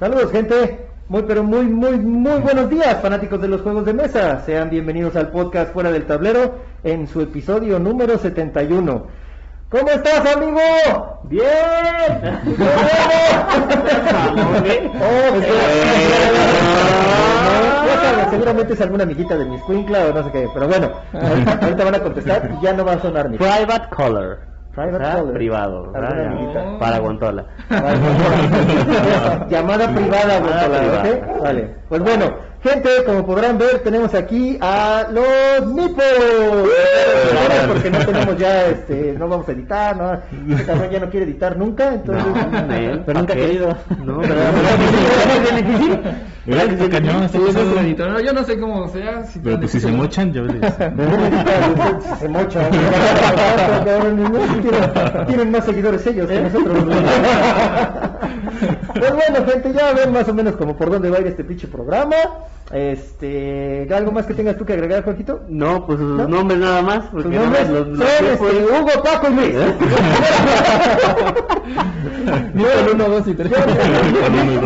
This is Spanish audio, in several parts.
Saludos gente, muy pero muy muy muy buenos días fanáticos de los juegos de mesa. Sean bienvenidos al podcast Fuera del Tablero en su episodio número 71. ¿Cómo estás amigo? Bien. Seguramente es alguna amiguita de mi escuincla o no sé qué, pero bueno, ahorita, ahorita van a contestar y ya no va a sonar ni. Private color. Privado. Alguna ¿verdad? Para Guantola. Llamada privada, privada. ¿ok? Vale. Pues bueno, gente, como podrán ver, tenemos aquí a los Mipos. Porque no tenemos ya, este, no vamos a editar, no. Este cabrón ya no quiere editar nunca, entonces. No, él, pero nunca ha querido. No, pero pero- tiene que está cañón, Sí, es editor. No, yo no sé cómo sea. Si Pero pues si se mochan, ya ves. Se mocha. Tienen, tienen más seguidores ellos que nosotros. Pues bueno, gente, ya ven más o menos como por dónde va a ir este pinche programa. Este, ¿algo más que tengas tú que agregar, Juanquito? No, pues sus ¿No? nombres nada más. Porque nada nombres los- los tiempos- este, Hugo, Paco y Luis. Nipple 1, 2 y 3.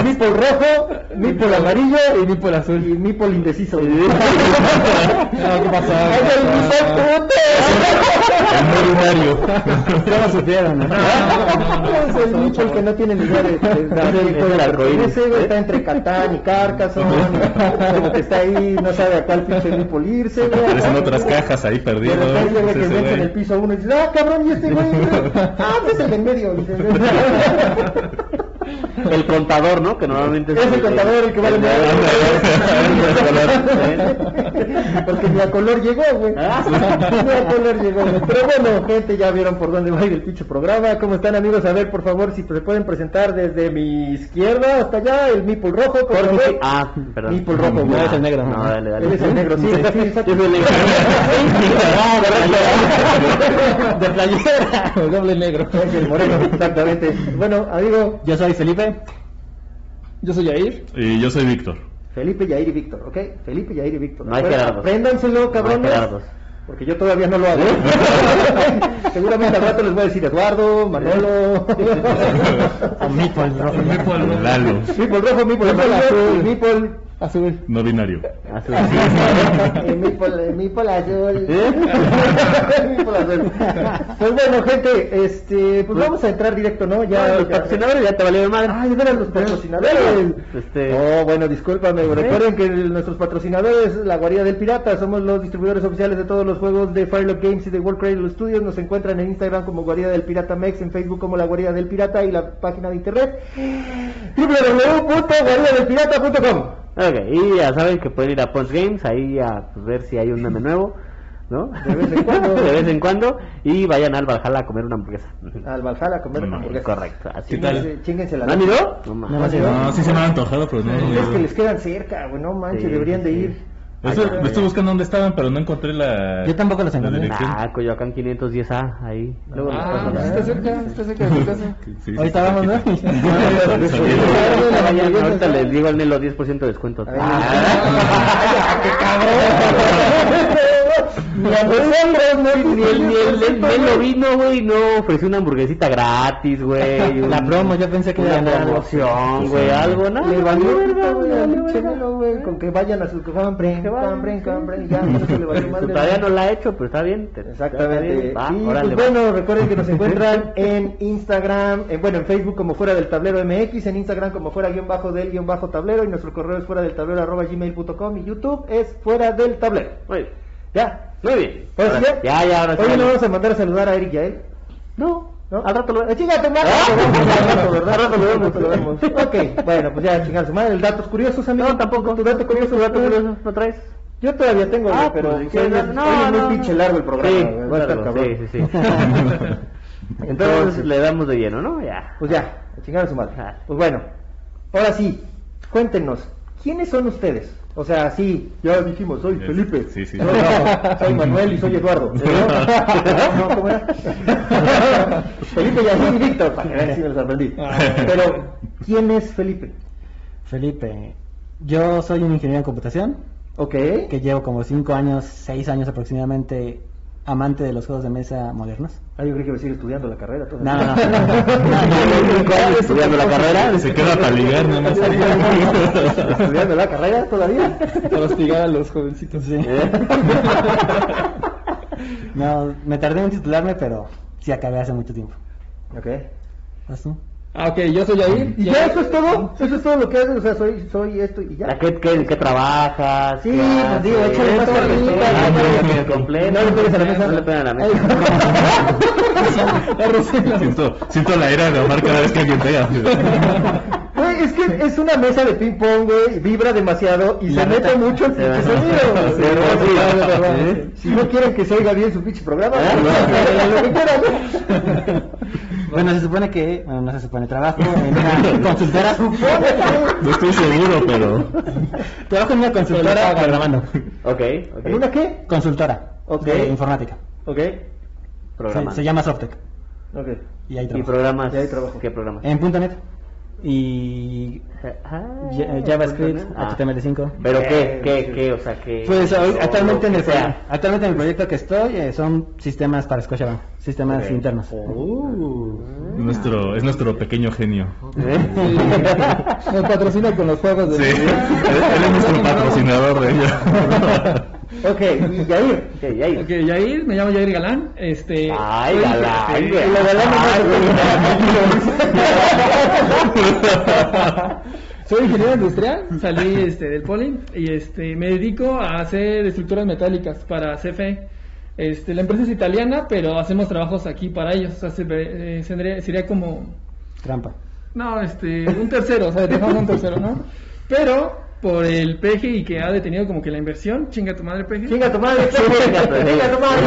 Mipol rojo, Mipol amarillo Y Nipple azul. y Mipol indeciso. No, ¿qué pasó? ¡Ay, el! El ordinario. ¿Cómo supieron? no? Es el Mipol que no tiene ni idea de, de, de, Es el- es el arcoíris. Ese güey está entre Catán y Carcassonne, como que está ahí, no sabe a cuál pinche Mipol irse, güey. Aparecen otras cajas ahí De perdidos. repente, que ves en el piso uno y dices, ah, cabrón, ¿y este güey? Ah, pues es el del medio. El contador, ¿no? Que normalmente Es el contador el que vale más. Porque ni a color llegó, güey. Ah. Ni a color llegó, güey. Pero bueno, gente, ya vieron por dónde va a ir el pinche programa. ¿Cómo están, amigos? A ver, por favor, si se pueden presentar desde mi izquierda hasta allá, el Mipul rojo, por favor. Ah, perdón. Mipul rojo, güey. No, es el negro. No, dale, dale. Él es el negro, sí. sí, exacto. Yo soy el negro. De playera. Doble negro. El moreno, exactamente. Bueno, amigo, Yo soy Felipe. Yo soy Jair. Y yo soy Víctor. Felipe, Yair y Víctor, ¿ok? Felipe, Yair y Víctor. No hay cabrones. Porque yo todavía no lo hago. Seguramente al rato les voy a decir Eduardo, Manolo. O Mipol rojo. Lalo. Mipol rojo, Mipol Mipol. Azul. No binario. Azul. eh, eh, Mipol azul. Mipol azul. Pues bueno, gente, este, pues vamos a entrar directo, ¿no? Ya, Ya, los ya- patrocinadores ya te valieron madre. Ah, ya eran los patrocinadores. Este- Oh, bueno, discúlpame. Recuerden que el- nuestros patrocinadores, la Guarida del Pirata, somos los distribuidores oficiales de todos los juegos de Firelock Games y de World Cradle Studios. Nos encuentran en Instagram como Guarida del Pirata Mex, en Facebook como la Guarida del Pirata y la página de internet www.guaridadelpirata.com. Ok, y ya saben que pueden ir a Punch Games ahí a pues, ver si hay un meme nuevo, ¿no? De vez en cuando. de vez en cuando. Y vayan al Valhalla a comer una hamburguesa. Al Valhalla a comer No, hamburguesas. Correcto, así. ¿Qué tal? La ¿No han ido? No, No, No, sí se me ha antojado, pero no. Es que les quedan cerca, güey, no manches, Sí, deberían de sí. ir. Ay, me estoy buscando dónde estaban, pero no encontré la. Yo tampoco los encontré. Ah, Coyoacán 510A, ahí. Luego Ah, pues está cerca, está cerca de tu casa. Sí, sí, vamos, ¿no? ahorita les digo al Nelo 10% de descuento. Ay, Ah. ¡Qué cabrón! Ni a nosotros, no, Ni el, ni el, el Nelo vino, güey, no ofreció una hamburguesita gratis, güey. La promo, yo pensé que una era algo. promoción, güey, algo, ¿no? Le valió güey, con que vayan a su compren, compren, compren, ya, madre. Todavía no la ha hecho, pero está bien. Exactamente. y pues bueno, recuerden que nos encuentran en Instagram, en, bueno, en Facebook como fuera del tablero MX, en Instagram como fuera guion bajo del guion bajo tablero y nuestro correo es fuera del tablero arroba gmail.com y YouTube es fuera del tablero. Muy bien. Ya. Muy bien. Pues Ahora- ya. ya, ya, ahora. Hoy le vamos a mandar a saludar a Eric y a él. No, ¿No? al rato lo chinga tu madre. ¿Ah? Al rato, ¿verdad? Al rato lo vemos. Lo vemos. Ok, bueno, pues ya chingar su madre. ¿El datos curiosos, amigo? No, tampoco. ¿Tu dato curioso? dato curioso, ¿lo traes? Yo todavía tengo, Ah, pero pues, es- no, es muy no, pinche no. largo el programa. Sí, va a estar cabrón. sí, sí, sí. Entonces le damos de lleno, ¿no? Ya. Pues ya, a chingar a su madre. Pues bueno, ahora sí, cuéntenos, ¿quiénes son ustedes? O sea, sí, ya dijimos, soy Felipe. sí, sí. No, no, soy Manuel y soy Eduardo. ¿No? ¿No? ¿Cómo era? Felipe y así Víctor, para que vean si me lo sorprendí. Ah. Pero, ¿quién es Felipe? Felipe, yo soy un ingeniero en computación Ok. que llevo como 5 años, 6 años aproximadamente amante de los juegos de mesa modernos. Ah, yo creo que iba a seguir estudiando la carrera No, todavía. no, no. Estudiando la carrera. Se queda para ligar nada más. ¿Estudiando la carrera todavía? Para hostigar a los jovencitos. Sí. ¿Eh? No, me tardé en titularme, pero sí acabé hace mucho tiempo. Ok. ¿Vas tú? Ah, ok, yo soy Yair. ¿Y ya eso es todo? ¿Eso es todo lo que haces? O sea, soy, soy esto y ya. ¿A qué, qué, qué trabajas? Sí, ¿Qué pues digo, échale más carnita, Ah, no, no, no, que completo. no le pegues a la mesa. No le peguen a la mesa. Siento, siento la ira de Omar cada vez que alguien pega. Güey, es que es una mesa de ping pong, güey, vibra demasiado y La se neta. mete mucho el pinche sonido. Si no quieren que se oiga bien su pinche programa, Ah, no. lo que quieran. Bueno, se supone que, bueno, no se supone, trabajo en una consultora. No estoy seguro, pero. trabajo en una consultora programando. Ok, ok. ¿En una qué? Consultora Ok. de informática. Ok. Se, Programas. se llama Softec. Ok. Y ahí ¿Y trabajo. programas? Y ahí trabajo. ¿Qué programas? En .NET. Y Ah, Ja- JavaScript, ah. HTML5. ¿Pero qué, Eh, qué, qué? O sea. Pues hoy- actualmente, en el, sea, actualmente en el proyecto que estoy eh, son sistemas para Scotiabank, sistemas Ok. internos. Uh. Nuestro, es nuestro pequeño genio. Nos patrocina con los juegos de... Sí, él él es nuestro patrocinador de ella. Ok, Yair. Ok, ya ahí. Ok, Yair, me llamo Yair Galán. Este, Ay, soy- galán, galán Soy ingeniero industrial, salí este, del Poli y este, me dedico a hacer estructuras metálicas para CFE. Este, la empresa es italiana, pero hacemos trabajos aquí para ellos. O sea, se- eh, sería, sería como Trampa. No, este, un tercero, o sea, dejamos un tercero, ¿no? Pero por el peje y que ha detenido como que la inversión, chinga tu madre peje. Chinga tu madre, chinga tu madre.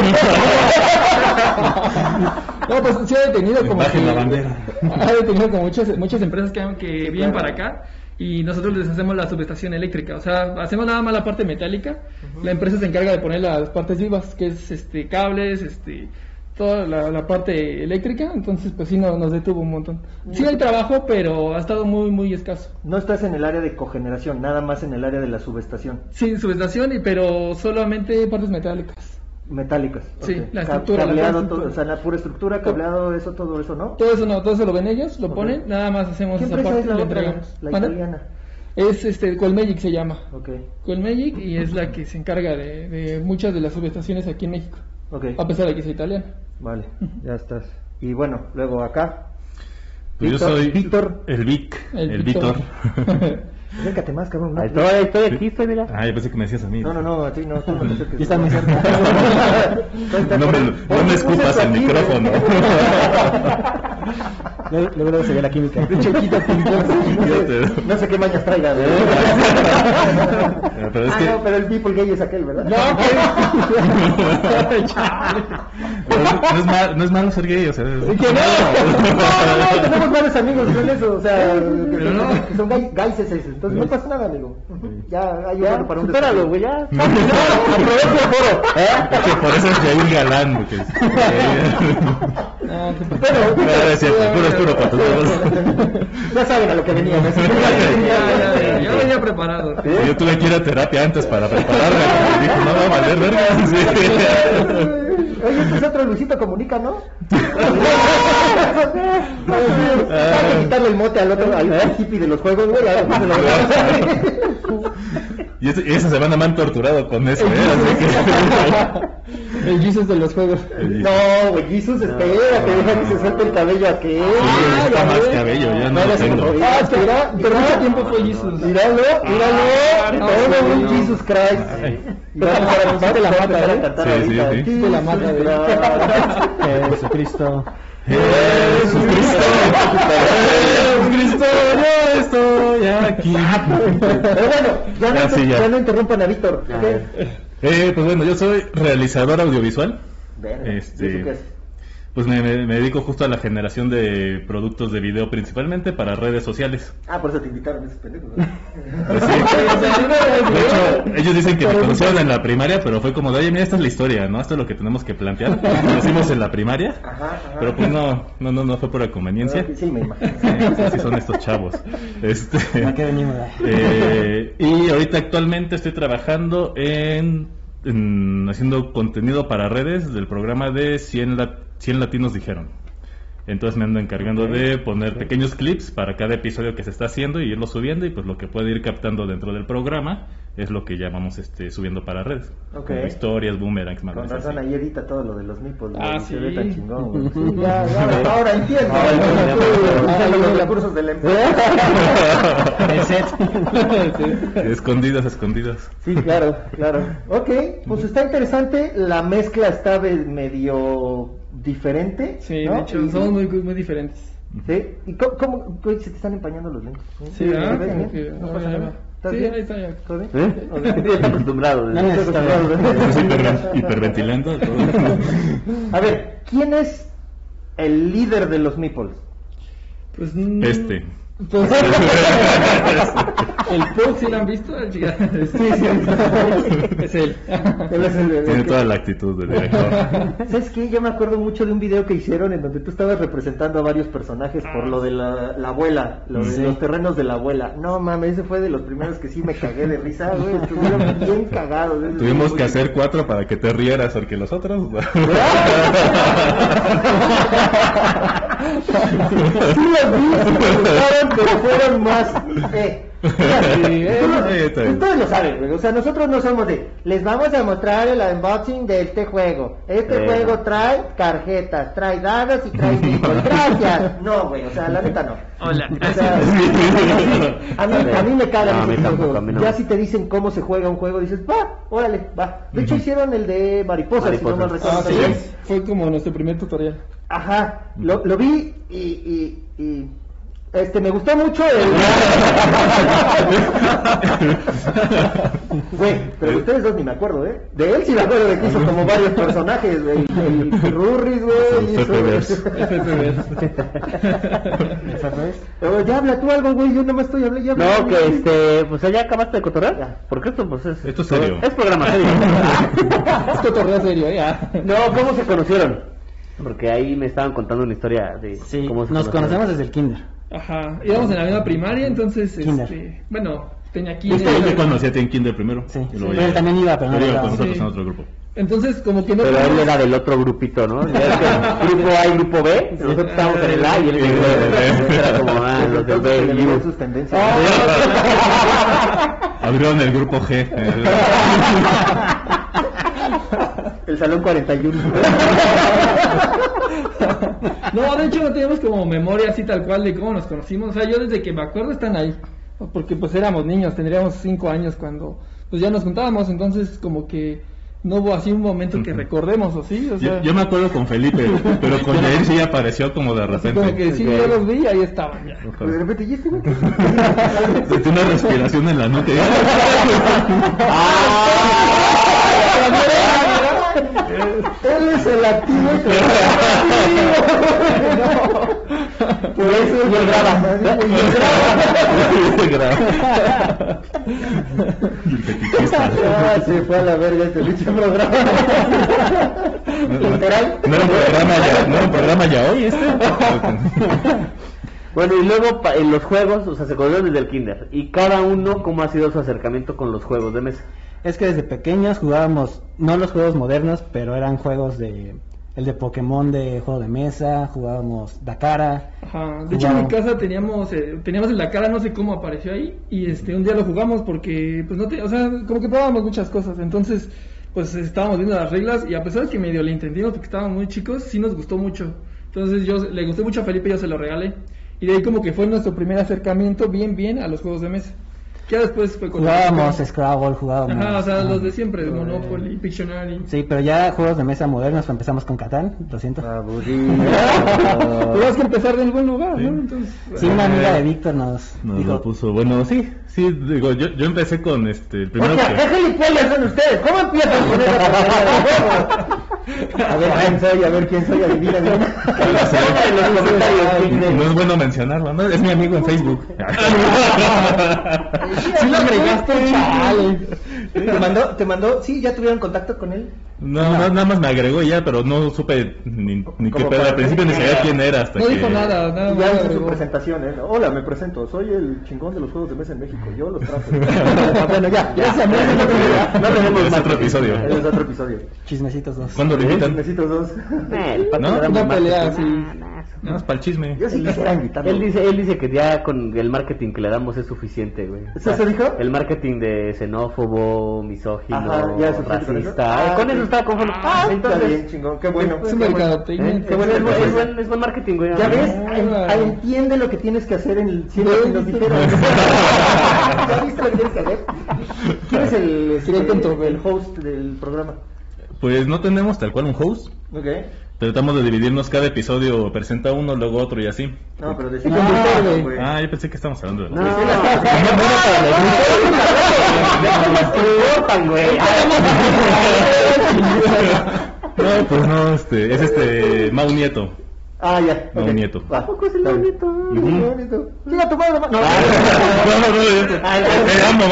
No, pues sí ha detenido como que, la bandera. ha detenido como muchas muchas empresas que, que vienen para acá y nosotros les hacemos la subestación eléctrica, o sea, hacemos nada más la parte metálica, la empresa se encarga de poner las partes vivas, que es este cables, este toda la, la parte eléctrica, entonces pues sí no- nos detuvo un montón. Sí hay trabajo, pero ha estado muy muy escaso. No estás en el área de cogeneración, nada más en el área de la subestación. Sí, subestación, y- pero solamente partes metálicas. Metálicas. Sí, la estructura, la Cableado, estructura. todo, o sea, la pura estructura, cableado, eso, todo eso, ¿no? Todo eso no, todo eso lo ven ellos, lo ponen, nada más hacemos ¿Qué esa parte es y la le otra? entregamos. La ¿Mande? italiana. Es este, Colmagic se llama. Ok, Colmagic y es la que se encarga de, de muchas de las subestaciones aquí en México, ok. a pesar de que es italiana. Vale, ya estás. Y bueno, luego acá. Pues yo soy Víctor. el Vic, el, Víctor. Víctor. Acércate más, cabrón. ¿no? Estoy, estoy, aquí estoy, mira. Ah, yo pensé que me decías a mí. No, no, no, a ti no, tú no te está muy cerca. No me, no me escupas el micrófono. Luego, se ve la química. No sé qué mañas traiga. Pero es ah, que no, pero el people gay es aquel, ¿verdad? no, no es mal- no es malo ser gay, o sea. es- Que no, no, no, tenemos varios amigos con eso, o sea, que son, no. que son gay- gayses, entonces no pasa nada, amigo. Ya hay Ya, para un supéralo, güey, ya. Aprovecha el foro. Es que por eso es Galán. Es- No, qué p- Pero, es cierto, puro es puro para todos. ya saben a lo que venían. ¿no? ya, ya, ya, ya venía preparado. Yo tuve que ir a terapia antes para prepararme. Dije, no va a valer verga. Oye, este es otro Luisito Comunica, ¿no? Ah. Hay que quitarle el mote al otro, al hippie de los juegos, güey. a Y, esa semana me han torturado con eso, ¿eh? Así El Jesus de los juegos. que. No, güey, Jesus, espera, que deja que se suelte el cabello aquel. Sí, está más cabello, ya no No, lo tengo. Ah, espera, pero mucho tiempo fue Jesus. Míralo, míralo, Ah, todo un no. Jesus Christ. A te la a mata, ¿eh? cantar Sí, sí, sí. La mata. Christ. Jesucristo. Jesucristo, Jesucristo, yo estoy aquí. Pero bueno, ya no, Ya, sí, ya. ya no interrumpan a Víctor. Eh, pues bueno, yo soy realizador audiovisual. Este- ¿y eso qué es? Pues me, me- me dedico justo a la generación de productos de video principalmente para redes sociales. Ah, por eso te invitaron esos pendejos. ¿no? Pues sí. De hecho, ellos dicen que me conocieron en la primaria, pero fue como de, oye, mira, esta es la historia, ¿no? Esto es lo que tenemos que plantear. Lo hicimos en la primaria, Ajá, ajá. pero pues no, no, no, no fue por conveniencia. Sí, me imagino. Sí, así son estos chavos. Este, ¿A eh, y ahorita actualmente estoy trabajando en en- haciendo contenido para redes del programa de 100, la- 100 latinos dijeron. Entonces me ando encargando de poner pequeños clips para cada episodio que se está haciendo y irlo subiendo y pues lo que puede ir captando dentro del programa es lo que ya vamos este, subiendo para redes. Ok. Como historias, boomerangs, Con más razón, ahí edita todo lo de los nipples. Ah, y se ve sí. tan chingón, güey. Sí, ya, ya, ahora entiendo. Ahora entiendo. Usando los recursos de la empresa. Escondidas, escondidas. Sí, claro, claro. Ok, pues está interesante. La mezcla está medio diferente. Sí, ¿no? de hecho, Y- somos muy, muy diferentes. ¿Sí? ¿Y cómo, cómo- se te están empañando los lentes? Sí, ¿No ah, pasa nada? ¿Estás Sí, bien? ahí está ya. ¿Todo bien? ¿Eh? Acostumbrado. No necesito ver. Estás hiper- hiperventilando. A ver, ¿quién es el líder de los meeples? Pues, mm, Este. pues, el Pug, ¿sí lo han visto? El chica- Sí, sí. Es él. Él es el- el Tiene que- toda la actitud de director. ¿Sabes qué? Yo me acuerdo mucho de un video que hicieron en donde tú estabas representando a varios personajes por lo de la, la abuela, lo de Sí. los terrenos de la abuela. No mames, ese fue de los primeros que sí me cagué de risa, güey. Estuvieron bien cagados. Tuvimos que hacer cuatro para que te rieras, porque los otros. Sí los vi, sí me gustaron, pero fueron más... Eh. Eh, eh. Ustedes lo saben, güey. O sea, nosotros no somos de... Les vamos a mostrar el unboxing de este juego. Este Eh. juego trae tarjetas, trae dados y trae nipples. Gracias. No, güey. O sea, la neta no. Hola, O sea, a mí, a mí me cagan No, tampoco, no. Ya si te dicen cómo se juega un juego, dices, va, órale, va. De hecho, hicieron el de mariposas, si no mal Mariposas. recuerdo. Ah, sí, fue como nuestro primer tutorial. Ajá, lo, lo vi y, y, y este me gustó mucho el Güey, pero de ustedes dos ni me acuerdo, ¿eh? De él sí me acuerdo de que hizo como varios personajes, güey. El Rurris, güey. Pero ya habla tú algo, güey. Yo no me estoy hablando. ya habla No, que este, pues ya acabaste de cotorrear. Ya. Porque esto, pues es. Esto es serio. Es programa serio. Es cotorreo serio. Ah. no, ¿cómo se conocieron? Porque ahí me estaban contando una historia de Sí, cómo se nos conocieron. conocemos desde el kinder. Ajá, íbamos en la misma primaria, entonces, este, bueno, tenía Yo kinder. te conocí a ti en Kinder primero. Sí, sí. luego Él también iba, pero no iba con nosotros Sí. en otro grupo. Entonces, como que no Pero él era del otro grupito, ¿no? Ya es que grupo A y grupo B. Nosotros estábamos en el A y él en el B. Era como, ah, los del B y U. sus tendencias. Abrieron el grupo G. El salón 41. No, de hecho no teníamos como memoria así tal cual de cómo nos conocimos. O sea, yo desde que me acuerdo están ahí. Porque pues éramos niños, tendríamos cinco años cuando pues ya nos juntábamos. Entonces como que no hubo así un momento que recordemos o sí. O sea, Yo, yo me acuerdo con Felipe, pero con Jair sí apareció como de así como que repente. sí, yo los vi y ahí estaban ya. De repente, ¿y este güey? Sentí una respiración en la nuca. Él es el activo y Por eso es el graba. Y el graba. Y el fetichista. Ah, se fue a la verga este pinche programa. Literal. No era un programa ya, no era un programa ya hoy este. Bueno, y luego pa- en los juegos, o sea, se conocieron desde el kinder. Y cada uno, ¿cómo ha sido su acercamiento con los juegos de mesa? Es que desde pequeños jugábamos, no los juegos modernos, pero eran juegos de... El de Pokémon de juego de mesa, jugábamos Dakara. Ajá. De hecho en mi casa teníamos eh, teníamos en la cara no sé cómo apareció ahí y este un día lo jugamos porque pues no te, o sea, como que probábamos muchas cosas. Entonces, pues estábamos viendo las reglas y a pesar de que medio le entendimos porque estábamos muy chicos, sí nos gustó mucho. Entonces yo le gusté mucho a Felipe, yo se lo regalé. Y de ahí como que fue nuestro primer acercamiento bien bien a los juegos de mesa. Ya después fue con Jugábamos Scrabble, jugábamos... Ajá, o sea, los de siempre, de Monopoly, Pictionary. Sí, pero ya juegos de mesa modernos, empezamos con Catán, lo siento. Aburrido. Tenías que empezar del buen lugar, ¿no? Entonces, Sí, una amiga de Víctor nos Nos dijo, lo puso. Bueno, sí, sí, digo, yo, yo empecé con este, el primero O sea, ¿qué que... son ustedes? ¿Cómo empiezan con esa? A ver quién soy, a ver quién soy, adivina. No es bueno mencionarlo, ¿no? Es mi amigo en Facebook. Sí lo agregaste, chale. ¿Te mandó, te mandó, sí, ya tuvieron contacto con él? No, na- nada más me agregó ya, pero no supe ni, ni qué pedo. Al principio ni sabía quién era hasta No que... dijo nada, nada ya hizo su presentación, ¿eh? Hola, me presento, soy el chingón de los juegos de mesa en México, yo los traje. bueno, ya, ya. Ese amigo no No tenemos Es más. otro episodio. Es otro episodio. Chismecitos dos. ¿Cuándo lo invitan? Eh, el pato ¿No? mal. pelea así. Nada más para el chisme. Yo sí quisiera invitarlo. Él dice, él dice que ya con el marketing que le damos es suficiente, güey. ¿Eso se dijo? El marketing de xenófobo, misógino, Ajá, ya es racista. Ah, con eso sí. está conforme. Ah, Ah, está entonces. bien, chingón, qué bueno. Es mercadotecnia. ¿eh? Qué bueno, es, buen- es buen, es buen marketing, güey. Ya ves, Ah, bueno. entiende lo que tienes que hacer en el dijeron. ¿Ya viste lo que tienes que hacer? ¿Quién es el, este, el host del programa? Pues no tenemos tal cual un host. Ok. Tratamos de dividirnos cada episodio, presenta uno, luego otro y así. No, pero de Ah, güey. güey. Ah, yo pensé que estábamos hablando de No, la... no, no. No, pues no, este, es este Mau Nieto. Ah, ya. No, ok. nieto. Va. Tampoco es el nieto. No, nieto. Llega tu madre, ma- No, No, no, no,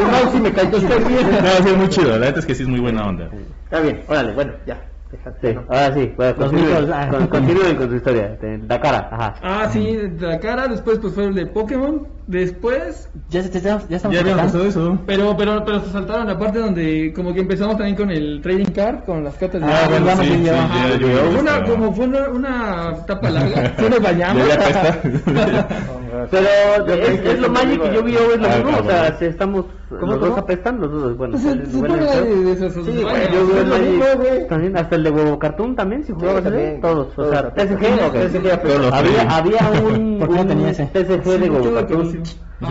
no, mouse sí me cayó. Está bien. No, sí, es muy chido, la neta es que sí es muy buena onda. Está bien, órale, bueno, ya. Déjate, Sí, ¿no? ahora sí, bueno, Los continúen, ah. con- con su historia. de La cara, ajá. Ah, sí, de la cara, después pues fue el de Pokémon, después, Ya, se- ya, ya estamos Ya habíamos tocando. pasado eso. pero pero pero se saltaron la parte donde como que empezamos también con el trading card, con las cartas de Ah, bueno, sí, sí, Fue vi una, como fue una, una etapa larga, sí nos bañamos. Ya, ya apesta. Pero es, es lo mágico que yo vi hoy, lo Ah, mismo, ah, o sea, bueno. si estamos, ¿Cómo, los dos apestan, los dos, bueno, Pues se el- se bueno, de, de esos Sí, güey, yo veo también, hasta el de huevo cartoon también, si jugabas todos, o Todos, sea, los había, había un, Sí, de huevo lo Sí,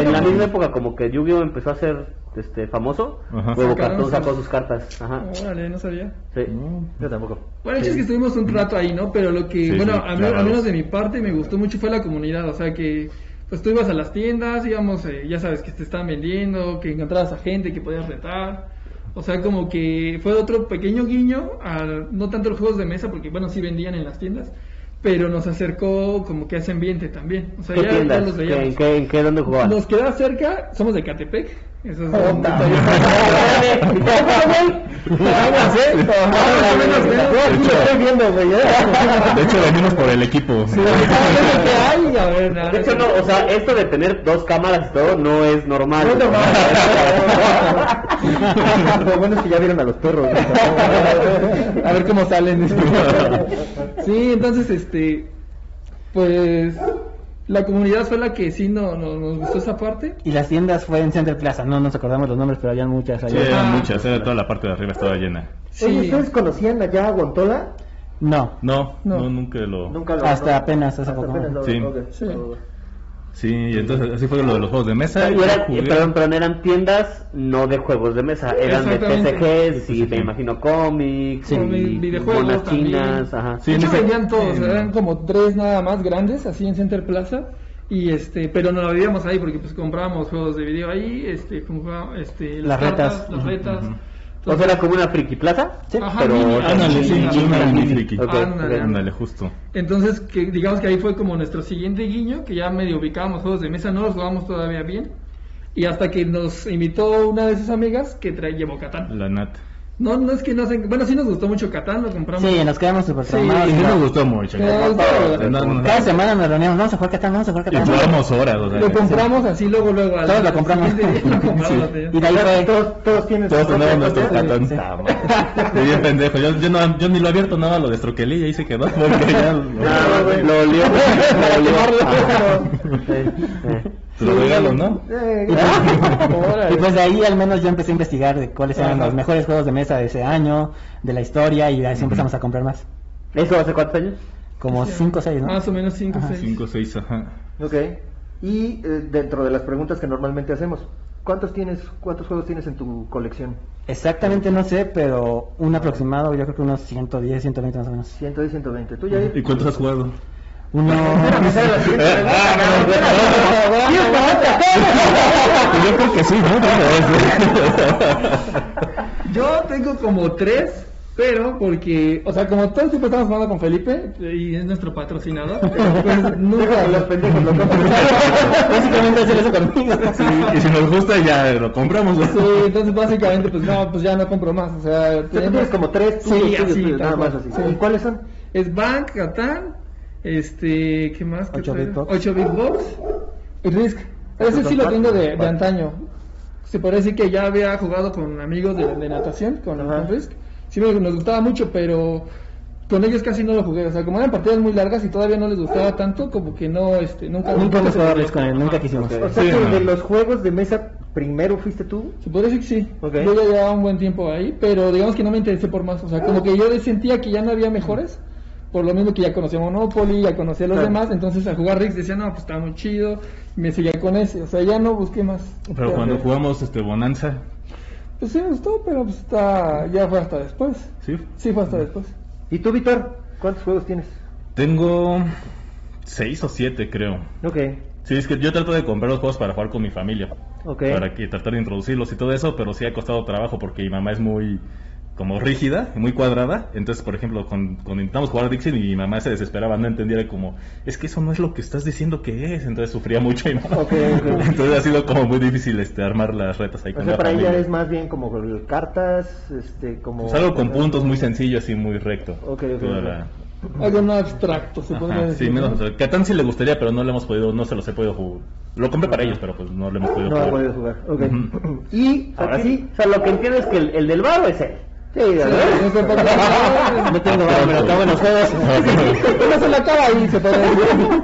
en la misma época como que Yu-Gi-Oh empezó a ser este famoso, cartoon sus- sacó sus cartas, ajá. Órale, no sabía. Sí. Yo tampoco. Bueno, el es que estuvimos un rato ahí, ¿no? Pero lo que, Sí, bueno, a, menos de mi parte me gustó mucho fue la comunidad, o sea que pues tú ibas a las tiendas, íbamos, eh, ya sabes, que te estaban vendiendo, que encontrabas a gente que podías retar, o sea, como que fue otro pequeño guiño, al, no tanto los juegos de mesa, porque bueno, sí vendían en las tiendas, pero nos acercó como que a ese ambiente también, o sea, ¿Qué ya, ya los ¿Qué- veíamos. ¿En qué, en qué, dónde jugabas? Nos queda cerca, somos de Catepec, eso es un detalle. Güey. ¿eh? De hecho, venimos por el equipo. De hecho, no, o sea, esto de tener dos cámaras y todo no es normal. No es normal. Lo bueno es que ya vieron a los perros. a ver cómo salen. sí, entonces, este, pues, la comunidad fue la que sí no, no- nos gustó esa parte. Y las tiendas fue en Center Plaza, no nos acordamos los nombres, pero habían muchas Sí, allá. eran Ah. muchas, era toda la parte de arriba estaba llena. Sí. Oye, ¿ustedes conocían allá a Guantola? No, No, No. no, nunca lo... Nunca lo Hasta apenas, hace hasta poco. apenas lo- Sí. Sí. Sí, y entonces así fue lo de los juegos de mesa. Y jugué- perdón, perdón, eran tiendas no de juegos de mesa, eran de. TCGs y Sí. me imagino cómics, Sí, y videojuegos chinas, ajá. Sí, de hecho vendían todos, eran como tres nada más grandes, así en Center Plaza. Y este, pero no lo vivíamos ahí porque pues comprábamos juegos de video ahí, este, este, Las cartas, retas. las retas. O sea, era como una friki plaza, Sí. Ajá, pero mini. Ándale, sí, Sí, sí, una mini friki. Ándale. justo. Entonces, que digamos que ahí fue como nuestro siguiente guiño, que ya medio ubicábamos juegos de mesa, no los jugábamos todavía bien. Y hasta que nos invitó una de sus amigas que trae, llevó Catán. La Nat. No, no es que no sé, bueno, sí nos gustó mucho Catán, lo compramos. Sí, nos quedamos súper Sí, traumados. Y sí ¿no? nos gustó mucho. Cada semana nos reuníamos, vamos a jugar Catán, vamos a jugar Y Catán. jugamos horas, o sea. Lo compramos así luego, luego. al- Todos lo compramos. lo. Y de ahí fue... Todos, todos tienen Todos tenemos nuestros copia. catán. Ah, bien pendejo. Yo, yo, no, yo ni lo he abierto nada, lo destroquelé y ahí se quedó. Porque ya lo, Ah, lo olió, lo olió. Ajá. Sí, ¿no? Eh, Y pues de ahí al menos yo empecé a investigar de cuáles eran Ajá. los mejores juegos de mesa de ese año, de la historia, y así empezamos a comprar más. ¿Eso hace cuántos años? Como 5 o 6, ¿no? Más o menos 5 o Ajá. 6. 5, 6, ajá. Ok. Y eh, dentro de las preguntas que normalmente hacemos, ¿cuántos tienes, cuántos juegos tienes en tu colección? Exactamente no sé, pero un aproximado, yo creo que unos 110, 120 más o menos. 110, 120. ¿Tú ya? ¿Y cuántos has jugado? Ah, no, Yo creo que sí, ¿no? Yo tengo como 3, Pero porque, o sea, como todo el tiempo estamos jugando con Felipe y es nuestro patrocinador, pues nunca los pendejos lo compran. Básicamente hacer eso conmigo. Sí, y si nos gusta ya lo compramos. ¿no? Sí, entonces básicamente pues no, pues ya no compro más, o sea, tenemos como tres Sí, así, nada más así. Sí. ¿Y cuáles son? Es Bank, Catán, este, ¿qué más? ¿Qué 8 trae? Bit Box. 8 Bit Box y Risk. Ese Esos sí lo tengo de, de antaño. Se puede decir que ya había jugado con amigos de, de natación, con, con Risk. Sí me, nos gustaba mucho, pero con ellos casi no lo jugué. O sea, como eran partidas muy largas y todavía no les gustaba tanto, como que no, este, nunca... Nunca hemos jugado Risk con él, nunca quisimos. O sea Sí, que no. de los juegos de mesa, primero fuiste tú. Se puede decir que sí. Yo ya llevaba un buen tiempo ahí, pero digamos que no me interesé por más. O sea, como que yo sentía que ya no había mejores. Por lo mismo que ya conocía Monopoly, ya conocía a los Claro. demás. Entonces al jugar Rix decía, no, pues está muy chido. Me seguía con ese. O sea, ya no busqué más. Pero cuando jugamos este Bonanza, Pues sí me gustó, pero pues está... ya fue hasta después. sí, Sí, fue hasta después. ¿Y tú, Víctor? ¿Cuántos juegos tienes? tengo seis o siete creo. Ok. Sí, es que yo trato de comprar los juegos para jugar con mi familia. Ok. Para que tratar de introducirlos y todo eso, pero sí ha costado trabajo porque mi mamá es muy como rígida, muy cuadrada. Entonces, por ejemplo, cuando intentamos jugar Dixie, mi mamá se desesperaba, no entendía como, es que eso no es lo que estás diciendo que es. Entonces sufría mucho mi mamá. Ok, ok. Entonces ha sido como muy difícil este armar las retas ahí O con sea, la para ella es más bien como cartas, este, como... Es algo con puntos muy sencillo, así muy recto. Ok, ok, Toda ok. la- Algo no abstracto, se podría Ajá, decir. sí, menos, ¿no? o sea, Catán sí le gustaría, pero no le hemos podido, no se los he podido jugar. Lo compré para ellos, pero pues no le hemos podido No ha jugar. podido jugar. Ok. Y Ahora aquí... sí, o sea, lo que entiendo es que el, el del varo es él. Sí. No tengo varo, me lo acabo en los juegos. Uno se la acaba y se.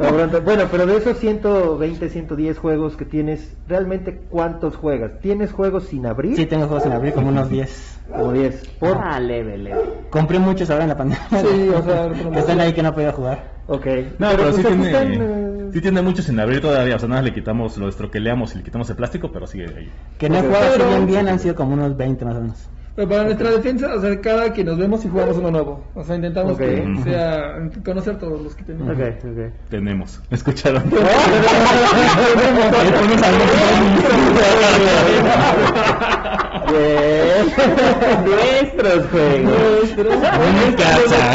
Aguanta. Bueno, pero de esos 120, 110 juegos que tienes, ¿realmente cuántos juegas? ¿Tienes juegos sin abrir? Sí, tengo juegos sin abrir, como unos 10. Como 10. Por... Ah, leve, leve. Compré muchos ahora en la pandemia. Sí, o sea, están ahí que no podía jugar. Ok. No, pero, sí, tiene, eh, sí tiene mucho sin abrir todavía. O sea, nada más le quitamos, lo estroqueleamos y le quitamos el plástico, pero sigue ahí. Que no he jugado bien bien, han sido como unos 20 más o menos. Pero para nuestra defensa, o sea, cada que nos vemos y jugamos uno nuevo. O sea, intentamos que sea conocer todos los que tenemos. Ok, ok. Tenemos. ¿Escucharon? Nuestros juegos. Casa.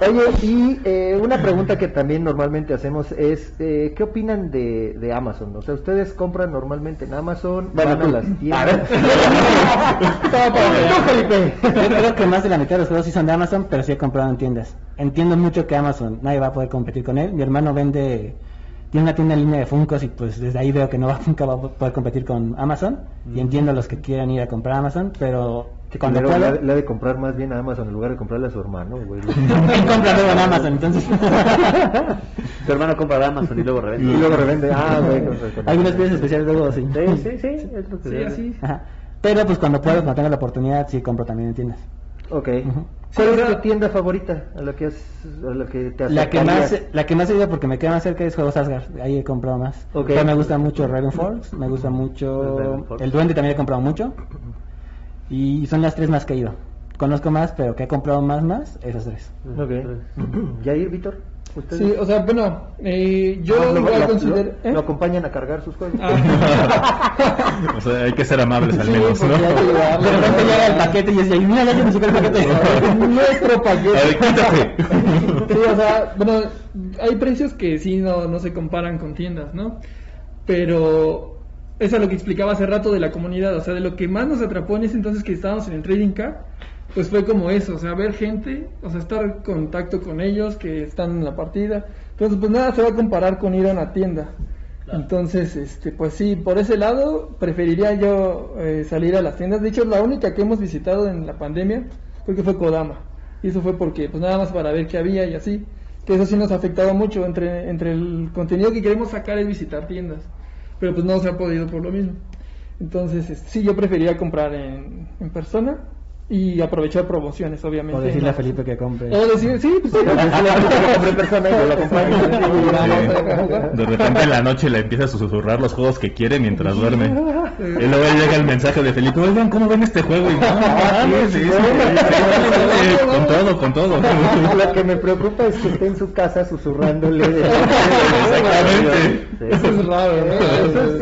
Oye, y eh, una pregunta que también normalmente hacemos es, eh, ¿qué opinan de, de Amazon? O sea, ¿ustedes compran normalmente en Amazon? Bueno, ¿Van a las A tiendas? ver. Yo creo que más de la mitad de los juegos sí son de Amazon, pero sí he comprado en tiendas. Entiendo mucho que Amazon nadie va a poder competir con él. Mi hermano vende, tiene una tienda en línea de Funkos y pues desde ahí veo que no va, nunca va a poder competir con Amazon. Y entiendo a los que quieran ir a comprar a Amazon, pero Que cuando le ha de comprar más bien a Amazon en lugar de comprarle a su hermano, güey. él compra luego en Amazon, entonces Tu hermano compra de Amazon y luego revende. y luego revende. Ah, güey. algunas piezas especiales luego sí. Sí, sí, sí. Es lo que Sí, así. Ajá. Pero pues cuando puedo, cuando tengo la oportunidad, sí compro también en tiendas. Ok. ¿Cuál Sí, es tu tienda favorita a la que, has, a la que te La que más, la que más he ido porque me queda más cerca es Juegos Asgard, ahí he comprado más. Ok. Pero me gusta mucho Raven Forks, me gusta mucho Ravenforge. El Duende también he comprado mucho. Y son las tres más que he ido. Conozco más, pero que he comprado más más, esas tres. Ok. ¿Yair, Víctor? ¿Ustedes? Sí, o sea, bueno, eh, yo Ah, lo- igual lo- considero... lo- ¿eh? lo acompañan a cargar sus juegos. Ah. o sea, hay que ser amables al Sí, menos, ¿no? hay que llevarlo. De repente llega el paquete y ahí, mira, ya me el paquete. Nuestro A paquete. ver, quítate. Sí, o sea, bueno, hay precios que sí no, no se comparan con tiendas, ¿no? Pero eso es lo que explicaba hace rato de la comunidad, o sea, de lo que más nos atrapó en ese entonces que estábamos en el Trading Card, pues fue como eso, o sea, ver gente, o sea, estar en contacto con ellos que están en la partida. Entonces, pues nada se va a comparar con ir a una tienda. Entonces, este, pues sí, por ese lado preferiría yo eh, salir a las tiendas. De hecho, la única que hemos visitado en la pandemia creo que fue Kodama. Y eso fue porque, pues nada más para ver qué había y así. Que eso sí nos ha afectado mucho. Entre, entre el contenido que queremos sacar es visitar tiendas. Pero pues no se ha podido por lo mismo. Entonces, este, sí, yo prefería comprar en, en persona y aprovechar promociones, obviamente. O decirle a. Felipe que compre. O decir, sí, pues sí. Decirle a Felipe que compré en persona y yo lo acompaño. Sí. De repente en la noche le empieza a susurrar los juegos que quiere mientras duerme. Y luego llega el mensaje de Felipe, oigan, ¿cómo ven este juego? Y no, Ah, sí, sí, sí, sí, sí, sí, con todo, con todo. Lo que me preocupa es que esté en su casa susurrándole. Exactamente. Eso es raro, ¿no?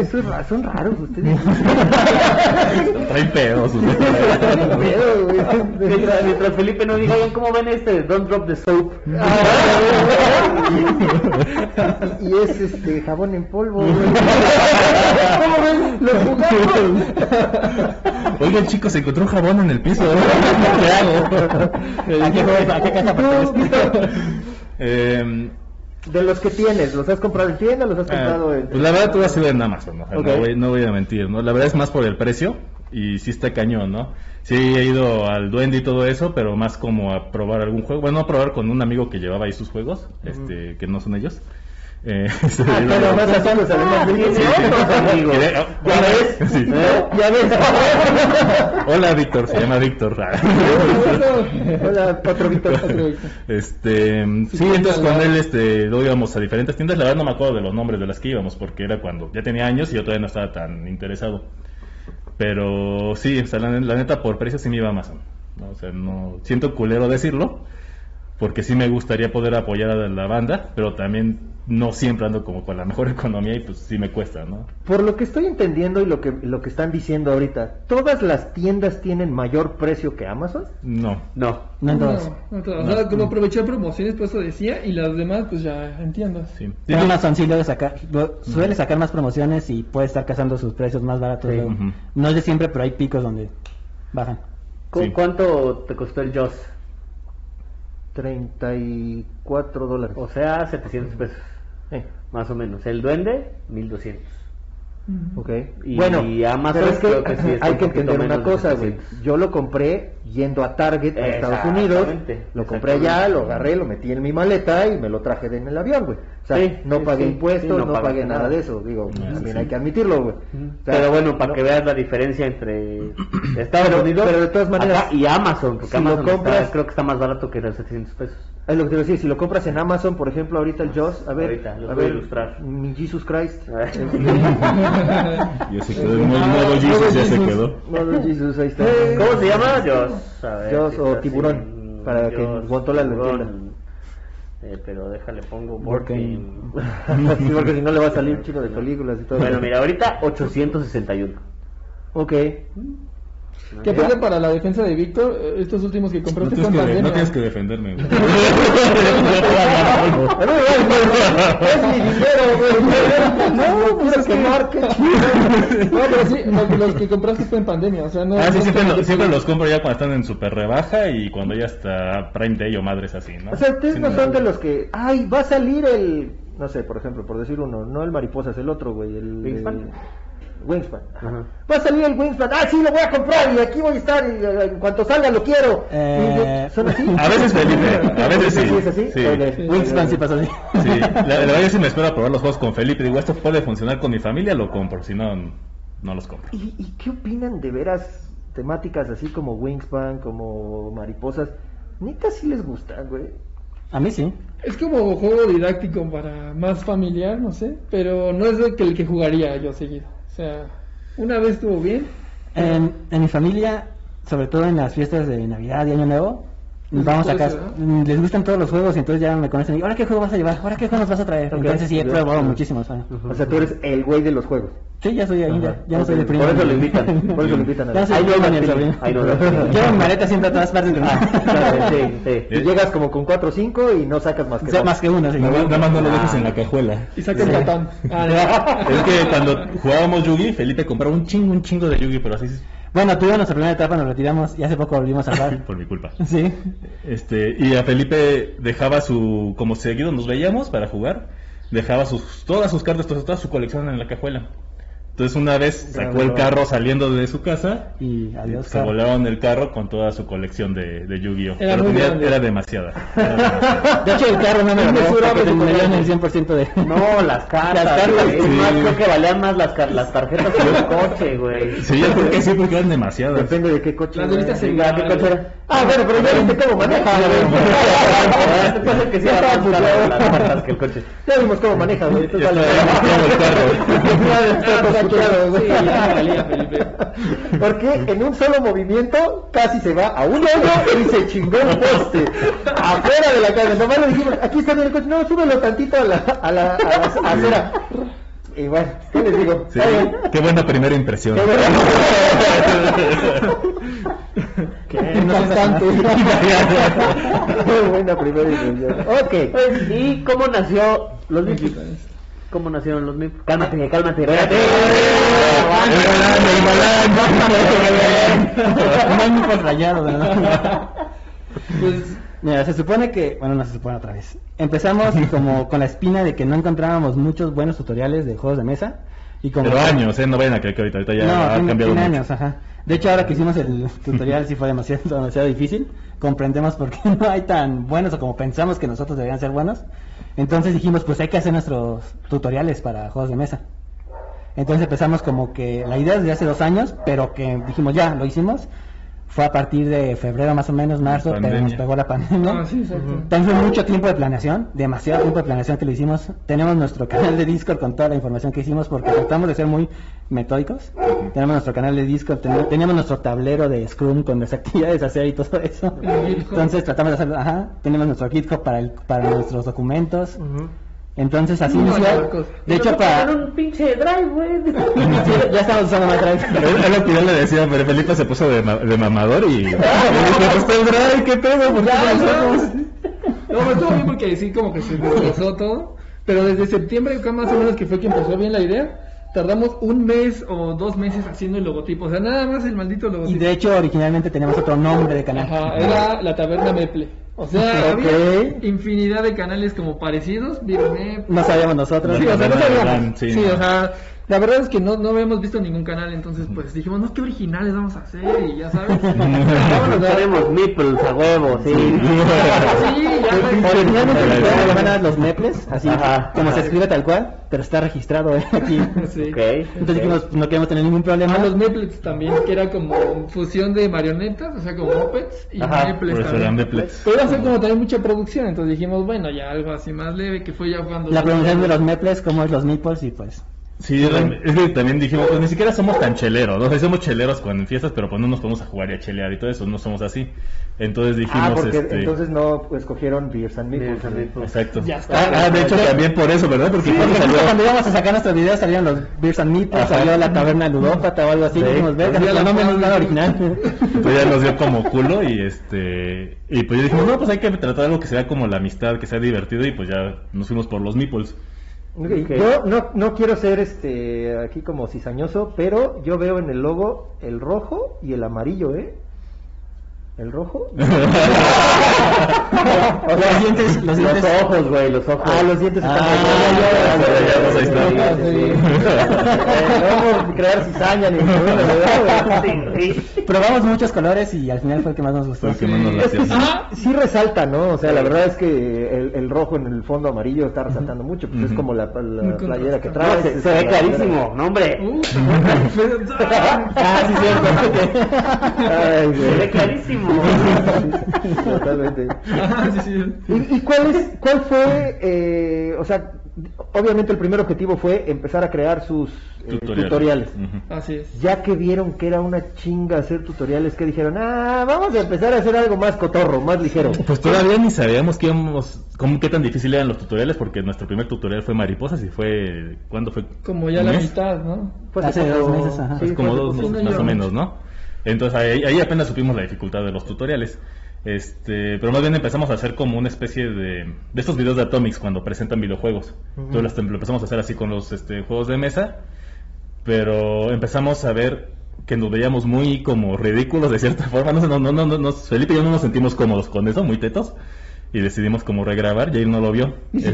Eso es- son raros ustedes. Traen pedos. Pero, claro, güey. Mientras, mientras Felipe no diga, oigan, ¿cómo ven este Don't Drop the Soap? y es este jabón en polvo. güey. ¿Cómo ven? Lo jugamos. Oigan, chicos, se encontró un jabón en el piso. ¿Qué hago? ¿A qué? ¿A qué casa? Eh, De los que tienes, ¿los has comprado en tienda? ¿Los has comprado Ah, en.? pues la verdad todo ha sido en Amazon, ¿no? O sea, Ok. no, voy, no voy a mentir, ¿no? La verdad es más por el precio y sí está cañón, ¿no? Sí he ido al duende y todo eso, pero más como a probar algún juego. Bueno, a probar con un amigo que llevaba ahí sus juegos, este, que no son ellos. Eh, este, Ah, he ido- pero más. Que- ¿Ya ves? Sí. ¿Eh? ¿Ya ves? Hola, Víctor, se llama Víctor. Hola, otro Víctor. Este, sí, entonces con él este, luego íbamos a diferentes tiendas, la verdad no me acuerdo de los nombres de las que íbamos porque era cuando ya tenía años y yo todavía no estaba tan interesado. Pero sí, o sea, la, neta por precio sí me iba Amazon. O sea, no siento culero decirlo porque sí me gustaría poder apoyar a la banda, pero también no siempre ando como con la mejor economía y pues sí me cuesta, ¿no? Por lo que estoy entendiendo y lo que, lo que están diciendo ahorita, ¿todas las tiendas tienen mayor precio que Amazon? No. No. No en todas. No, no todas. O sea, como aprovechar promociones, pues eso decía, y las demás, pues ya entiendo. Sí. En Amazon sí debe sacar, suele sacar más promociones y puede estar cazando sus precios más baratos. Sí. No es de siempre, pero hay picos donde bajan. ¿Cu- Sí. ¿Cuánto te costó el Joss? 34 dólares. O sea, 700 pesos, Eh, más o menos. El duende, 1200. Ok. Y bueno, Amazon pero es que, creo que sí está hay que entender una cosa, güey. 700. Yo lo compré yendo a Target a Estados Unidos, lo compré allá, lo agarré, lo metí en mi maleta y me lo traje en el avión, güey. O sea, Sí, no pagué sí, impuestos, sí, no, pagué nada nada. de eso, digo, también sí. hay que admitirlo, güey. O sea, Pero bueno, para no- que veas la diferencia entre Estados Pero- Unidos pero de todas maneras, acá y Amazon, porque si lo Amazon está- compras- creo que está más barato que los 700 pesos. Es lo que te iba a decir, si lo compras en Amazon, por ejemplo, ahorita el Joss, a ver, Ahorita, lo a voy a ver, ilustrar. mi Jesus Christ. Ya se quedó, el modo, modo Jesus ya se quedó. Modo Jesus, ahí está. ¿Cómo se llama? Joss. A ver, Joss si o tiburón, así. para que Guantola lo entienda. Eh, pero déjale, pongo. Sí, porque si no le va a salir chico de películas y todo. Bueno, mira, ahorita 861. Ok. Que aparte para la defensa de Víctor, eh, estos últimos que No compraste fue en que, no tienes que defenderme. güey. Es mi dinero, güey. No, pues es que marque. No, pero sí, los, los que compraste fue en pandemia, o sea, no... Ah, sí, no siempre, fue- lo- siempre los compro ya cuando están en super rebaja y cuando ya está Prime Day o madres así, ¿no? O sea, ustedes Sí, no son de los que, ay, va a salir el, no sé, por ejemplo, por decir uno, no el mariposas, el otro, güey, el- Wingspan. Ajá. Va a salir el Wingspan, ah, sí, lo voy a comprar y aquí voy a estar y eh, en cuanto salga lo quiero. Eh, ¿Son así? A veces Felipe, a veces sí. ¿Sí es así? Sí. Wingspan sí pasa así. Sí, la, la verdad yo sí me espero a probar los juegos con Felipe. Digo, esto puede funcionar con mi familia, lo compro. Si no, no los compro. ¿Y, y qué opinan de veras temáticas así como Wingspan, como mariposas? Neta sí les gustan, güey. A mí sí. Es como juego didáctico para más familiar, no sé, pero no es el que, el que jugaría yo seguido. O sea, una vez estuvo bien, En, en mi familia, sobre todo en las fiestas de Navidad y Año Nuevo, vamos a gusta casa, eso, ¿no? les gustan todos los juegos y entonces ya me conocen y ahora qué juego vas a llevar, ahora qué juego nos vas a traer. Ok. Entonces sí he probado muchísimos. ¿sabes? O sea, tú eres el güey de los juegos. Sí, ya soy ahí, ya, ya no soy de Ok, primo. por eso lo invitan, Por eso lo invitan a Ya Ahí no el sobrino. ahí no. Llevo mi maleta siempre a todas partes. Claro, sí, sí. Y llegas como con 4 o 5 y no sacas más que O sea, más que uno, sí. Nada más- no lo dejes en la cajuela. y saca el Catán. Ah, Es que cuando jugábamos Yugi, Felipe compraba un chingo, un chingo de Yugi, pero así es Bueno, tuvimos nuestra primera etapa, nos retiramos y hace poco volvimos a jugar. por mi culpa. sí. Este, y a Felipe dejaba su, como seguido nos veíamos para jugar, dejaba sus, todas sus cartas, toda su colección en la cajuela. Entonces una vez sacó el carro saliendo de su casa Y adiós. se volaron el carro con toda su colección de, de Yu-Gi-Oh! Era Pero tenía- era demasiada. Era demasiada. De hecho, el carro no me lo porque dieron el colección. 100% de... No, las cartas. Las cartas, sí. más, creo que valían más las, las tarjetas que el coche, güey. Sí, yo creo que sí, porque eran demasiadas. Depende de qué coche. Las revistas en ¿Qué coche era? Ah, bueno, pero ya viste cómo maneja, ser que sí las cartas que el coche. Ya vimos cómo maneja, güey. Entonces, Sí, ya valía, Felipe. Porque en un solo movimiento casi se va a un hoyo y se chingó un poste. Afuera de la casa. Nomás le dijimos, aquí está bien el coche. No, súbelo tantito a la, a la, a la acera. Y bueno, ¿qué les digo? Sí, qué buena primera impresión. Qué bueno. ¿Qué? Buena primera impresión. Ok. ¿Y cómo nació los Meeples? ¿Cómo nacieron los Meeples? Cálmate, cálmate, espérate. Rayados, ¿verdad? Pues Mira, se supone que, bueno, no se supone otra vez. Empezamos como con la espina de que no encontrábamos muchos buenos tutoriales de juegos de mesa. Y como Pero años, ¿eh? No vayan a creer que ahorita, ahorita ya no, ha tiene, cambiado mucho. años, ajá. De hecho, ahora que hicimos el tutorial sí fue demasiado, demasiado difícil. Comprendemos por qué no hay tan buenos o como pensamos que nosotros deberían ser buenos. Entonces dijimos, pues hay que hacer nuestros tutoriales para juegos de mesa. Entonces empezamos como que la idea es de hace dos años, pero que dijimos ya, lo hicimos. Fue a partir de febrero más o menos, marzo, pero nos pegó la pandemia. Ah, sí, exacto. Entonces fue mucho tiempo de planeación, demasiado tiempo de planeación que lo hicimos. Tenemos nuestro canal de Discord con toda la información que hicimos porque tratamos de ser muy metódicos. Tenemos nuestro canal de Discord, ten- teníamos nuestro tablero de Scrum con las actividades a hacer y todo eso. Entonces tratamos de hacerlo, ajá. Tenemos nuestro GitHub para, el, para nuestros documentos. Entonces así No, inició. no. De hecho, para... un pinche drive, güey. Sí, ya estamos usando más drive. Es lo que yo le decía, pero Felipe se puso de, ma- de mamador y... y dijo, pues tendrá, ¿qué pedo? ¿Por qué Ya, no no. estuvo bien porque sí, como que se desglosó todo. Pero desde septiembre, acá más o menos que fue que empezó bien la idea, tardamos un mes o dos meses haciendo el logotipo. O sea, nada más el maldito Y logotipo. de hecho, originalmente teníamos otro nombre de canal. Ajá, era la taberna Meple. O sea, había infinidad de canales como parecidos. Meple. No sabíamos nosotros. Sí, o sea, no sabíamos. Sí, Sí, no. o sea, la verdad es que no, no habíamos visto ningún canal, entonces pues dijimos, no, qué originales vamos a hacer y ya sabes. Tenemos Meeples a huevo, sí. Sí, ya. Los Meples, así Ajá. como se escribe tal cual, pero está registrado eh, aquí. Entonces dijimos, no queremos tener ningún problema. Ah, los Meplets también, que era como fusión de marionetas, o sea, como Muppets y Por eso también. Pero ser como también mucha producción, entonces dijimos, bueno, ya algo así más leve, que fue ya cuando... La pronunciación de los Meples, como es los Meeples, y pues. Sí, es que también dijimos, pues ni siquiera somos tan cheleros, ¿no? O sea, somos cheleros cuando en fiestas, pero pues no nos podemos a jugar y a chelear y todo eso, no somos así. Entonces dijimos, Ah, porque este... entonces no pues, escogieron Beers and Meeples. Beers and Meeples. Exacto. Ya está. Ah, ah, de hecho también por eso, ¿verdad? Porque cuando salió... cuando íbamos a sacar nuestros videos salían los Beers and Meeples, Ajá. salió la taberna ludópata o algo así, Sí. dijimos, verga, no es nada original. Pues ya nos dio como culo y este y pues ya dijimos no pues hay que tratar algo que sea como la amistad que sea divertido y pues ya nos fuimos por los meeples Yo no, no quiero ser este aquí como cizañoso, pero yo veo en el logo el rojo y el amarillo, ¿eh? ¿El rojo? los dientes, los Los dientes. ojos, güey, los ojos. Ah, los dientes están Ah, ya. Eh, crear cizaña ni. Probamos muchos colores y al final fue el que más nos gustó. Sí, sí resalta, ¿no? O sea, la verdad es que el, el rojo en el fondo amarillo está resaltando mucho, pues es como la, playera que No, traes. se, se ve clarísimo, no, hombre. Uh, Ah, sí, cierto. Se ve clarísimo. Totalmente. Ajá, sí, sí. ¿Y, y cuál, es, cuál fue, eh, o sea, obviamente el primer objetivo fue empezar a crear sus eh, tutoriales. Así es. Ya que vieron que era una chinga hacer tutoriales, que dijeron, ah, vamos a empezar a hacer algo más cotorro, más ligero. Pues todavía ni sabíamos qué íbamos, cómo, qué tan difícil eran los tutoriales porque nuestro primer tutorial fue mariposas y fue ¿cuándo fue? Como ya ¿Un la mitad, ¿no? Fue Hace dos meses, ajá. Pues sí, como dos meses más o menos, ¿no? Entonces ahí, ahí apenas supimos la dificultad de los tutoriales. Este, pero más bien empezamos a hacer como una especie de de estos videos de Atomics cuando presentan videojuegos. Entonces lo empezamos a hacer así con los este, juegos de mesa, pero empezamos a ver que nos veíamos muy como ridículos de cierta forma. No no, no, no, no, Felipe y yo no nos sentimos cómodos con eso, muy tetos. Y decidimos como regrabar y él no lo vio. Se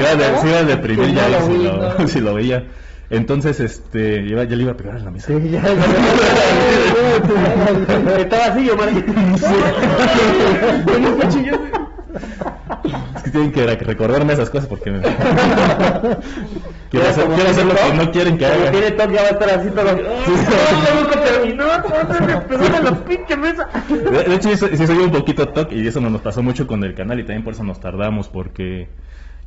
iba, de, ya si lo, no. si lo veía. Entonces, este, ya le iba a pegar a la mesa. Sí, ya. Estaba así, Omar. Es que tienen que re- recordarme esas cosas porque me... quiero, hacer, quiero hacer lo que no quieren que haga. tiene toque ya va a estar así todo. No, terminó. La pinche mesa. De, hecho, sí, soy- un poquito toc y eso nos pasó mucho con el canal y también por eso nos tardamos porque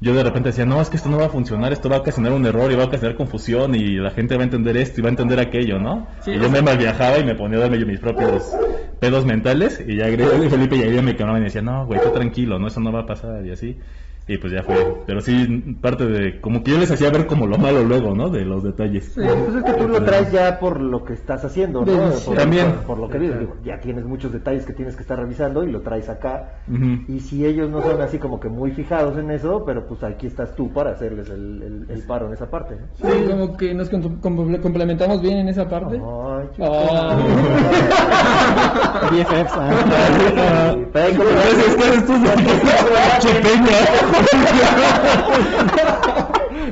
yo de repente decía, no, es que esto no va a funcionar, esto va a ocasionar un error y va a ocasionar confusión y la gente va a entender esto y va a entender aquello, ¿no? Sí, y yo me sea- mal viajaba y me ponía a darme yo mis propios pedos mentales y ya Greg y Felipe ya me calmaban y me decían, no, güey, tú tranquilo, no, eso no va a pasar y así. Y pues ya fue. Pero sí, parte de. Como que yo les hacía ver como lo malo luego, ¿no? De los detalles. Sí, pues es que tú lo traes ya por lo que estás haciendo, ¿no? Por. También. Por, por lo que dices, digo, ya tienes muchos detalles que tienes que estar revisando y lo traes acá. Y si ellos no son así como que muy fijados en eso, pero pues aquí estás tú para hacerles el, el- el paro en esa parte. ¿no? Sí, como que nos com- com- complementamos bien en esa parte. Ay. BFFs,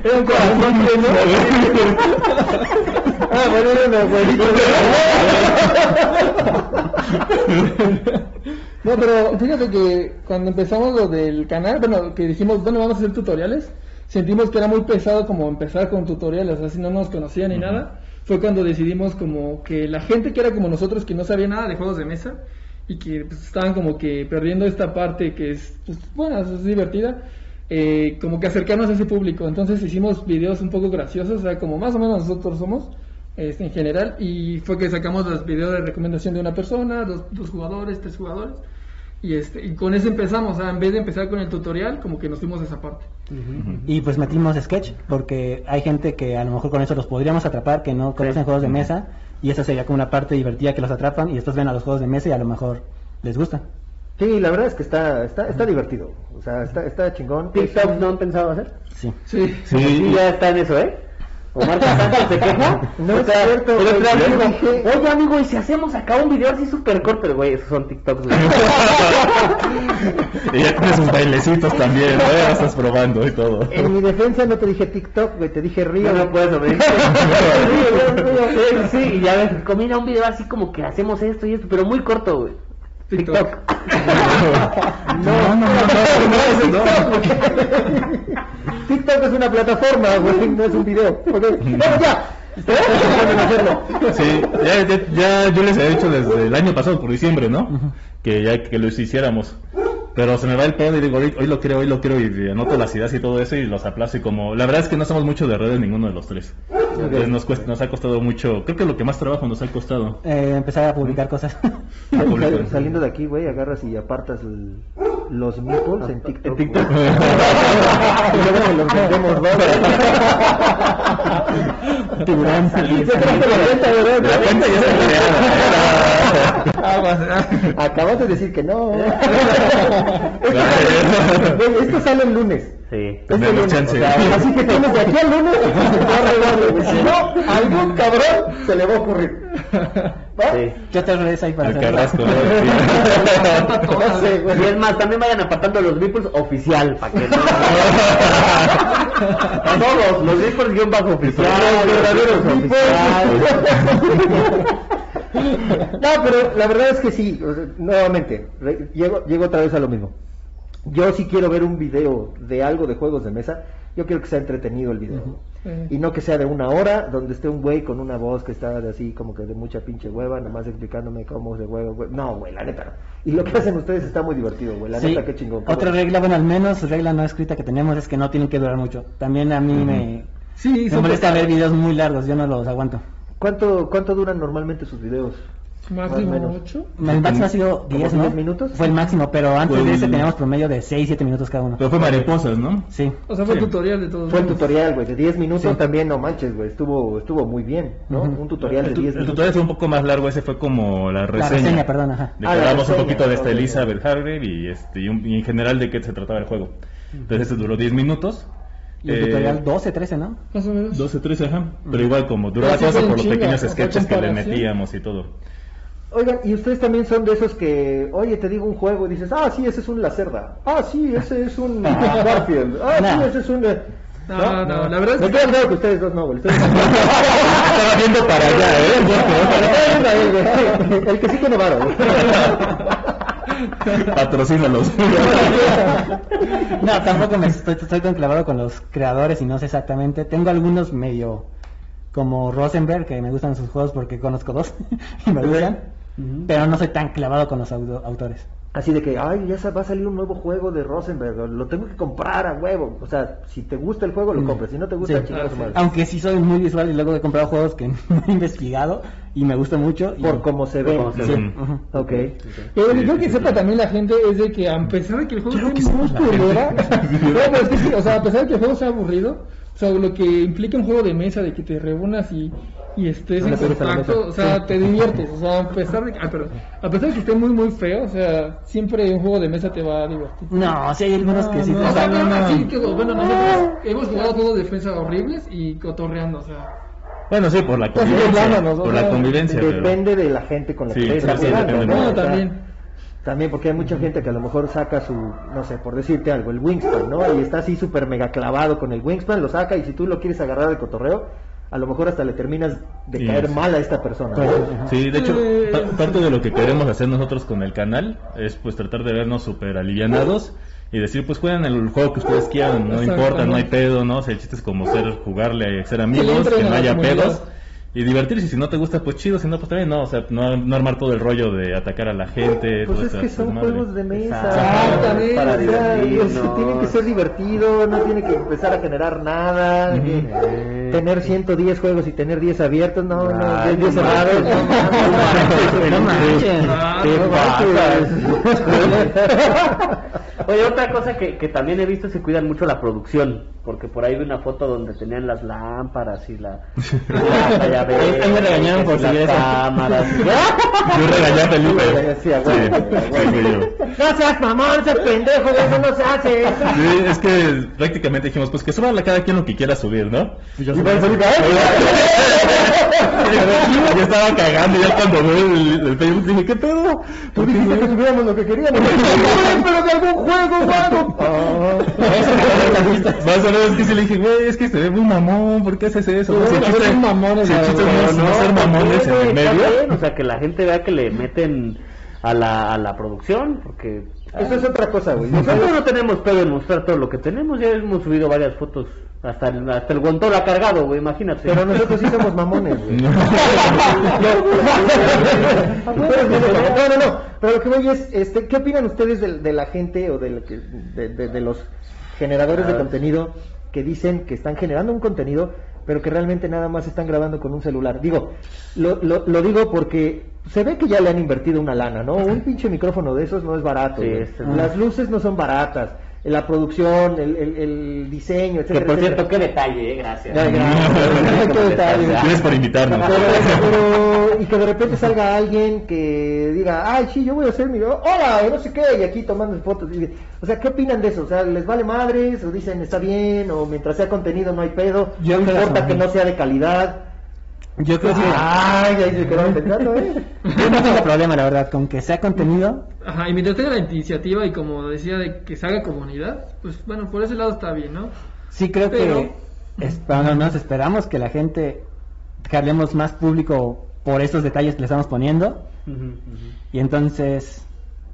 Era un corazón pleno. ah, bueno, era un abuelito. No, pero fíjate que cuando empezamos lo del canal, bueno, que dijimos, bueno, vamos a hacer tutoriales, sentimos que era muy pesado como empezar con tutoriales, si no nos conocían ni nada, fue cuando decidimos como que la gente que era como nosotros, que no sabía nada de juegos de mesa, y que pues, estaban como que perdiendo esta parte que es, pues, bueno, es divertida, eh, como que acercarnos a ese público. Entonces hicimos videos un poco graciosos, o sea, como más o menos nosotros somos este, en general, y fue que sacamos los videos de recomendación de una persona, dos, dos jugadores, tres jugadores, y, este, y con eso empezamos, o sea, en vez de empezar con el tutorial, como que nos fuimos a esa parte. Y pues metimos sketch, porque hay gente que a lo mejor con eso los podríamos atrapar, que no conocen juegos de mesa, y esa sería como una parte divertida que los atrapan, y después ven a los juegos de mesa y a lo mejor les gusta. Sí, la verdad es que está, está, está divertido. O sea, está, está chingón. TikTok no han pensado hacer. Sí. Sí. Sí, ya está en eso, ¿eh? Omar Casante se queja. No O es cierto, el otro güey, día yo dijo, dije- Oye, amigo, ¿y si hacemos acá un video así súper corto? Pero, güey, esos son TikToks, güey. Y ya tienes sus bailecitos también, ¿no? Ya estás probando y todo. En mi defensa no te dije TikTok, güey, te dije Río. No, no puedes obedecer. sí, sí, y ya ves, combina un video así como que hacemos esto y esto, pero muy corto, güey. TikTok. No, no, no, no, no, es TikTok. TikTok es una plataforma, güey, no es un video. Vamos ya. Sí, ya, ya, ya yo les he dicho desde el año pasado, por diciembre, ¿no? Que ya que los hiciéramos. Pero se me va el pedo y digo, hoy, hoy lo quiero, hoy lo quiero y anoto las ideas y todo eso y los aplazo y como... La verdad es que no somos mucho de redes ninguno de los tres. Entonces nos, cuesta, nos ha costado mucho, creo que lo que más trabajo nos ha costado. Eh, empezar a publicar cosas. Sal- Saliendo de aquí, güey, agarras y apartas el- los meeples en TikTok. güey. TikTok. y luego se los vendemos, ¿no? Tiburón. La cuenta ya está creada. Acabas de decir que no. Esto sale el lunes. Sí. Este Tenemos lunes, chance. o sea, así que tienes de aquí al lunes. Si no, algún cabrón se le va a ocurrir. ¿Va? Sí. ¿Qué otras redes hay para Al hacer? carrasco. ¿no? No sé, güey. Y es más, también vayan apartando los nipples oficial, para que no... Todos, los nipples guion bajo oficial, Los verdaderos oficial. No, pero la verdad es que sí, o sea, nuevamente, re- llego, llego otra vez a lo mismo. Yo sí quiero ver un video de algo de juegos de mesa, yo quiero que sea entretenido el video. Y no que sea de una hora, donde esté un güey con una voz que está de así como que de mucha pinche hueva, nada más explicándome cómo se juega. güey. No, güey, la neta. no. Y lo que hacen ustedes está muy divertido, güey. La Sí. neta, qué chingón. qué Otra regla, bueno, al menos regla no escrita que tenemos es que no tienen que durar mucho. También a mí me, Sí, me molesta ver videos muy largos, yo no los aguanto. ¿Cuánto, ¿Cuánto duran normalmente sus videos? máximo Más o menos. 8. El máximo ha sido 10, ¿no? 10 minutos? Fue el máximo, pero antes Fue de ese el- teníamos promedio de 6, 7 minutos cada uno. Pero fue mariposas, ¿no? Sí. O sea, fue Sí. tutorial de todos. Fue el tutorial, güey, de 10 minutos Sí. también, no manches, güey, estuvo, estuvo muy bien, ¿no? Un tutorial de El, tu- 10 el minutos. tutorial fue un poco más largo, ese fue como la La reseña. reseña, perdón, ajá. De Ah, que la hablamos un reseña, poquito de esta. Elizabeth Hargrave y, este, y, un- y en general de qué se trataba el juego. Entonces este duró 10 minutos. Y el Eh, tutorial 12, 13, ¿no? Más o menos. 12, 13, ajá. Pero igual como duró la cosa por los pequeños sketches que le metíamos y todo. Oigan, y ustedes también son de esos que, oye, te digo un juego y dices, ah, sí, ese es un Lacerda. Ah, sí, ese es un Garfield. Ah, sí, No. ese es un... eh". No, no, la verdad es Me que- queda claro que ustedes dos no, güey. Estoy... Estaba viendo para allá, ¿eh? El que sí tiene varo. Patrocínalos. No, tampoco me estoy, estoy tan clavado con los creadores y no sé exactamente. Tengo algunos medio como Rosenberg, que me gustan sus juegos porque conozco dos y me gustan. Pero no soy tan clavado con los auto- autores. Así de que, ay, ya va a salir un nuevo juego de Rosenberg, lo tengo que comprar a huevo. O sea, si te gusta el juego, lo Mm. compras, si no te gusta, Sí. chingar a su madre. Aunque sí soy muy visual y luego he comprado juegos que no he investigado y me gusta mucho. y- Por cómo se ve. cómo se Sí, ve. ujú. Ok. Pero lo que Sí, creo sí, que sí, sepa claro. también la gente es de que a pesar de que el juego esté muy culera, no, que sí, o sea, a pesar de que el juego sea aburrido, o sea, lo que implica un juego de mesa, de que te reúnas y, y estés No en contacto, o sea, te diviertes, o sea, a pesar de que, ah, perdón, a pesar de que esté muy muy feo, o sea, siempre un juego de mesa te va a divertir. No, sí hay algunos que sí. No, o o sea, no, no, así que, bueno, nosotros hemos jugado juegos de defensa horribles y cotorreando, o sea. Bueno, sí, por la Así convivencia. hablándonos, o Por sea, la convivencia. pero- Depende de la gente con la Sí, que estés sí, sí, jugando, ¿no? también. También porque hay mucha gente que a lo mejor saca su, no sé, por decirte algo, el Wingspan, ¿no? Y está así súper mega clavado con el Wingspan, lo saca y si tú lo quieres agarrar de cotorreo, a lo mejor hasta le terminas de caer mal a esta persona. ¿no? Sí, de hecho, Eh, pa- parte de lo que queremos hacer nosotros con el canal es pues tratar de vernos súper alivianados y decir, pues jueguen el juego que ustedes quieran, no importa, no hay pedo, ¿no? O sea, el chiste es como ser, jugarle, ser amigos, que no haya comunidad. Y divertirse. Si no te gusta, pues chido, si no, pues también no, o sea, no, no armar todo el rollo de atacar a la gente. Pues todo es que son juegos de mesa. Exactamente. Para. Tienen que ser divertidos, no tiene que empezar a generar nada. que Eh. tener 110 juegos y tener 10 abiertos, no, no, Ay, 10 no cerrados. No manches. Ah. Oye, otra cosa que, que también he visto es que cuidan mucho la producción, porque por ahí vi una foto donde tenían las lámparas y la... la llavero, Ahí- ahí me regañaron por las cámaras. Yo regañé a Felipe. Sí, a seas mamón, seas pendejo, eso no se hace. Sí, es que prácticamente dijimos, pues que suba a cada quien lo que quiera subir, ¿no? Y. Yo estaba cagando ya cuando veo el, el Facebook dije, ¿qué pedo? Tú dijiste que subiéramos lo que queríamos. pero de algún juego, mano. Más o menos que sí le dije, güey, es que se ve muy mamón, ¿por qué haces eso? Si el chiste- no no ser mamones en el medio. bien, o sea, que la gente vea que le meten a la, a la producción, porque... Eso es otra cosa, güey. Nosotros no tenemos pedo en mostrar todo lo que tenemos, ya hemos subido varias fotos, hasta el, hasta el guantón ha cargado, güey, imagínate. Pero nosotros sí somos mamones, güey. No, no, no. Pero lo que voy es, este, ¿qué opinan ustedes de, de la gente o de, lo que- de, de- de los generadores de Ah. contenido que dicen que están generando un contenido, pero que realmente nada más están grabando con un celular? Digo, lo, lo, lo digo porque se ve que ya le han invertido una lana, ¿no? Un pinche micrófono de esos no es barato. Sí, este- Las luces no son baratas. La producción, el, el, el diseño, que etcétera. por etcétera. cierto, qué detalle, eh, gracias. Ay, gracias. Qué detalle. Gracias por invitarnos. Pero, pero- y que de repente salga alguien que diga, ay, sí, yo voy a hacer mi, hola, y no sé qué, y aquí tomando fotos. y- o sea, ¿qué opinan de eso? O sea, ¿les vale madres? ¿O dicen, está bien? ¿O mientras sea contenido no hay pedo? Yo no importa que- que no sea de calidad. Yo creo que Ay, ahí se quedaron pensando, ¿eh? yo no tengo problema, la verdad, con que sea contenido. Ajá, y mientras tenga la iniciativa y como decía de que se haga comunidad, pues bueno, por ese lado está bien, ¿no? Sí creo Pero- que es- bueno, nos esperamos que la gente jalemos más público por estos detalles que le estamos poniendo y entonces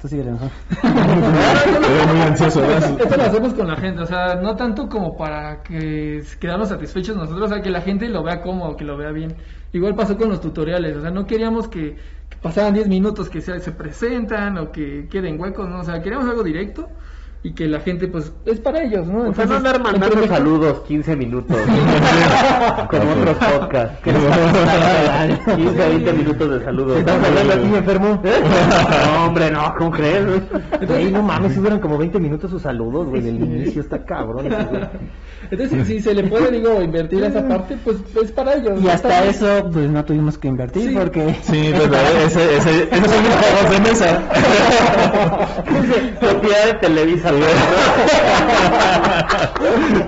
tú sigue mejor. Muy ansioso. Esto lo hacemos con la gente, o sea, no tanto como para que quedarnos satisfechos nosotros, o sea, que la gente lo vea cómodo, que lo vea bien. Igual pasó con los tutoriales, o sea, no queríamos que, que pasaran 10 minutos que se, se presentan o que queden huecos, ¿no? O sea, queríamos algo directo y que la gente, pues, es para ellos, ¿no? O sea, no Entonces, andar mandando mejor- saludos 15 minutos como otros podcasts. 15, 20 minutos de saludos. Estamos hablando aquí, enfermo. No, hombre, no, ¿cómo crees? Güey, no mames, subieron como 20 minutos sus saludos, güey, del inicio, está cabrón. Entonces, si, si se le puede, digo, invertir esa parte, pues es para ellos. Y hasta eso pues no tuvimos que invertir Sí. porque Sí, pues ese, ese, esos son los juegos de mesa. Propiedad de Televisa.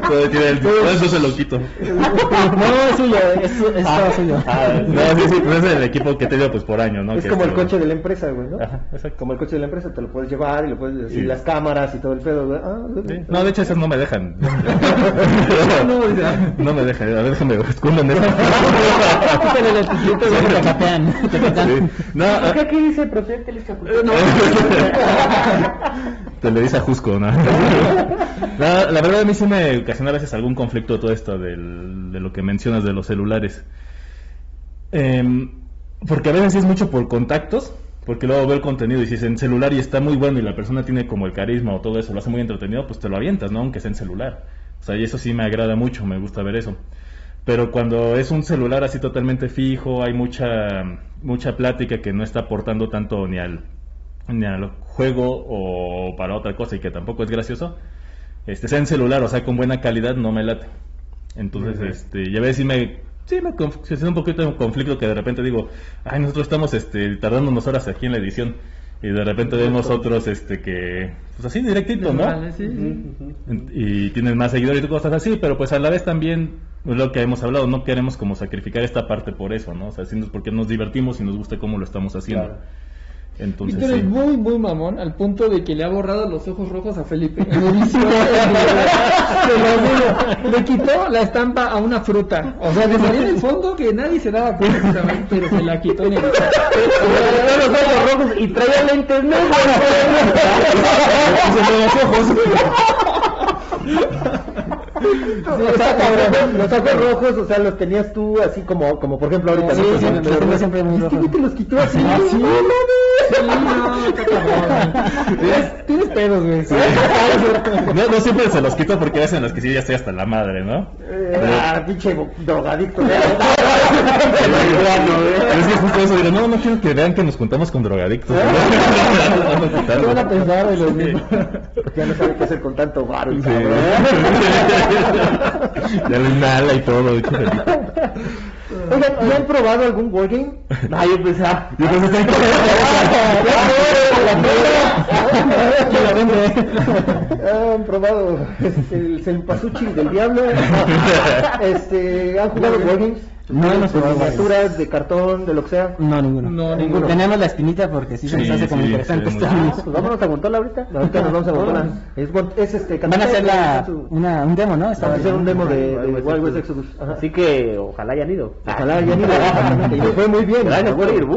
Todo tiene el- todo eso se lo quito. no es suyo, es, es todo suyo. Ah, no, sí, sí, pues es el equipo que he tenido pues por año, ¿no? Es Que como el coche de la empresa, güey, ¿no? Ajá, exacto. Como el coche de la empresa, te lo puedes llevar y lo puedes, Sí. y las cámaras y todo el pedo, güey. Ah, Sí. No, de hecho esas no me dejan. No, No me dejan, a ver, déjame escondan eso. Te capean, te capean. No, ah, ¿Qué aquí dice propiedad de Televisa? Jusco, ¿no? La, la verdad a mí sí me ocasiona a veces algún conflicto todo esto de lo que mencionas de los celulares. Em, porque a veces es mucho por contactos, Porque luego veo el contenido y si es en celular y está muy bueno y la persona tiene como el carisma o todo eso, lo hace muy entretenido, pues te lo avientas, ¿no? Aunque sea en celular. O sea, y eso sí me agrada mucho, me gusta ver eso. Pero cuando es un celular así totalmente fijo, hay mucha mucha plática que no está aportando tanto ni al ni al juego o para otra cosa y que tampoco es gracioso, este sea en celular, o sea, con buena calidad, no me late. Entonces, este, ya ves si me sí me conf- se hace un poquito de un conflicto que de repente digo, ay, nosotros estamos este tardando unas horas aquí en la edición y de repente vemos otros este que pues así directito, ¿no? Vale, sí, sí. y tienen más seguidores y cosas así, pero pues a la vez también es lo que hemos hablado, no queremos como sacrificar esta parte por eso, ¿no? O sea, sino porque nos divertimos y nos gusta cómo lo estamos haciendo. Claro. Entonces, Víctor es sí. muy, muy mamón al punto de que le ha borrado los ojos rojos a Felipe. Lo digo. Le quitó la estampa a una fruta. O sea, le salió en el fondo que nadie se daba cuenta, pero se la quitó en. Traía los ojos rojos y traía lentes negros. O sea, cabrón, los ojos rojos, o sea, los tenías tú así como, como por ejemplo ahorita. Sí, ¿no? sí, Como- los tengo siempre muy ¿Y este rojos. güey te los quitó así? Ah, sí. No, Sí, no. Tienes, tienes pedos, güey. No, no siempre se los quito porque hacen los que sí ya estoy hasta la madre, ¿no? Eh, ah, pinche drogadicto. Es que justo eso, digo, no, no quiero que vean que nos juntamos con drogadictos. ¿Qué van a pensar de lo mismo? Ya no sabe qué hacer con tanto varo. Sí. ya lo inhala y todo. Oigan, ¿y han probado algún wargame? Ay, yo pensaba. Yo pensé que- Han probado este, el Cempasúchil del Diablo. Este, ¿Han jugado wargames? No de jugado miniaturas, de cartón, de lo que sea. No, ninguno. No, ninguno. Tenemos la espinita porque sí se nos Sí, hace como interesante sí, esto. Pues vámonos a Guantola ahorita. Ahorita nos vamos a Guantola. Es, este, Van a hacer la, una, un demo, ¿no? Van a hacer un demo de, de Wild Wild West Exodus. Ajá. Así que ojalá hayan ido. Ojalá exactamente, y les fue muy bien. Gracias por ir.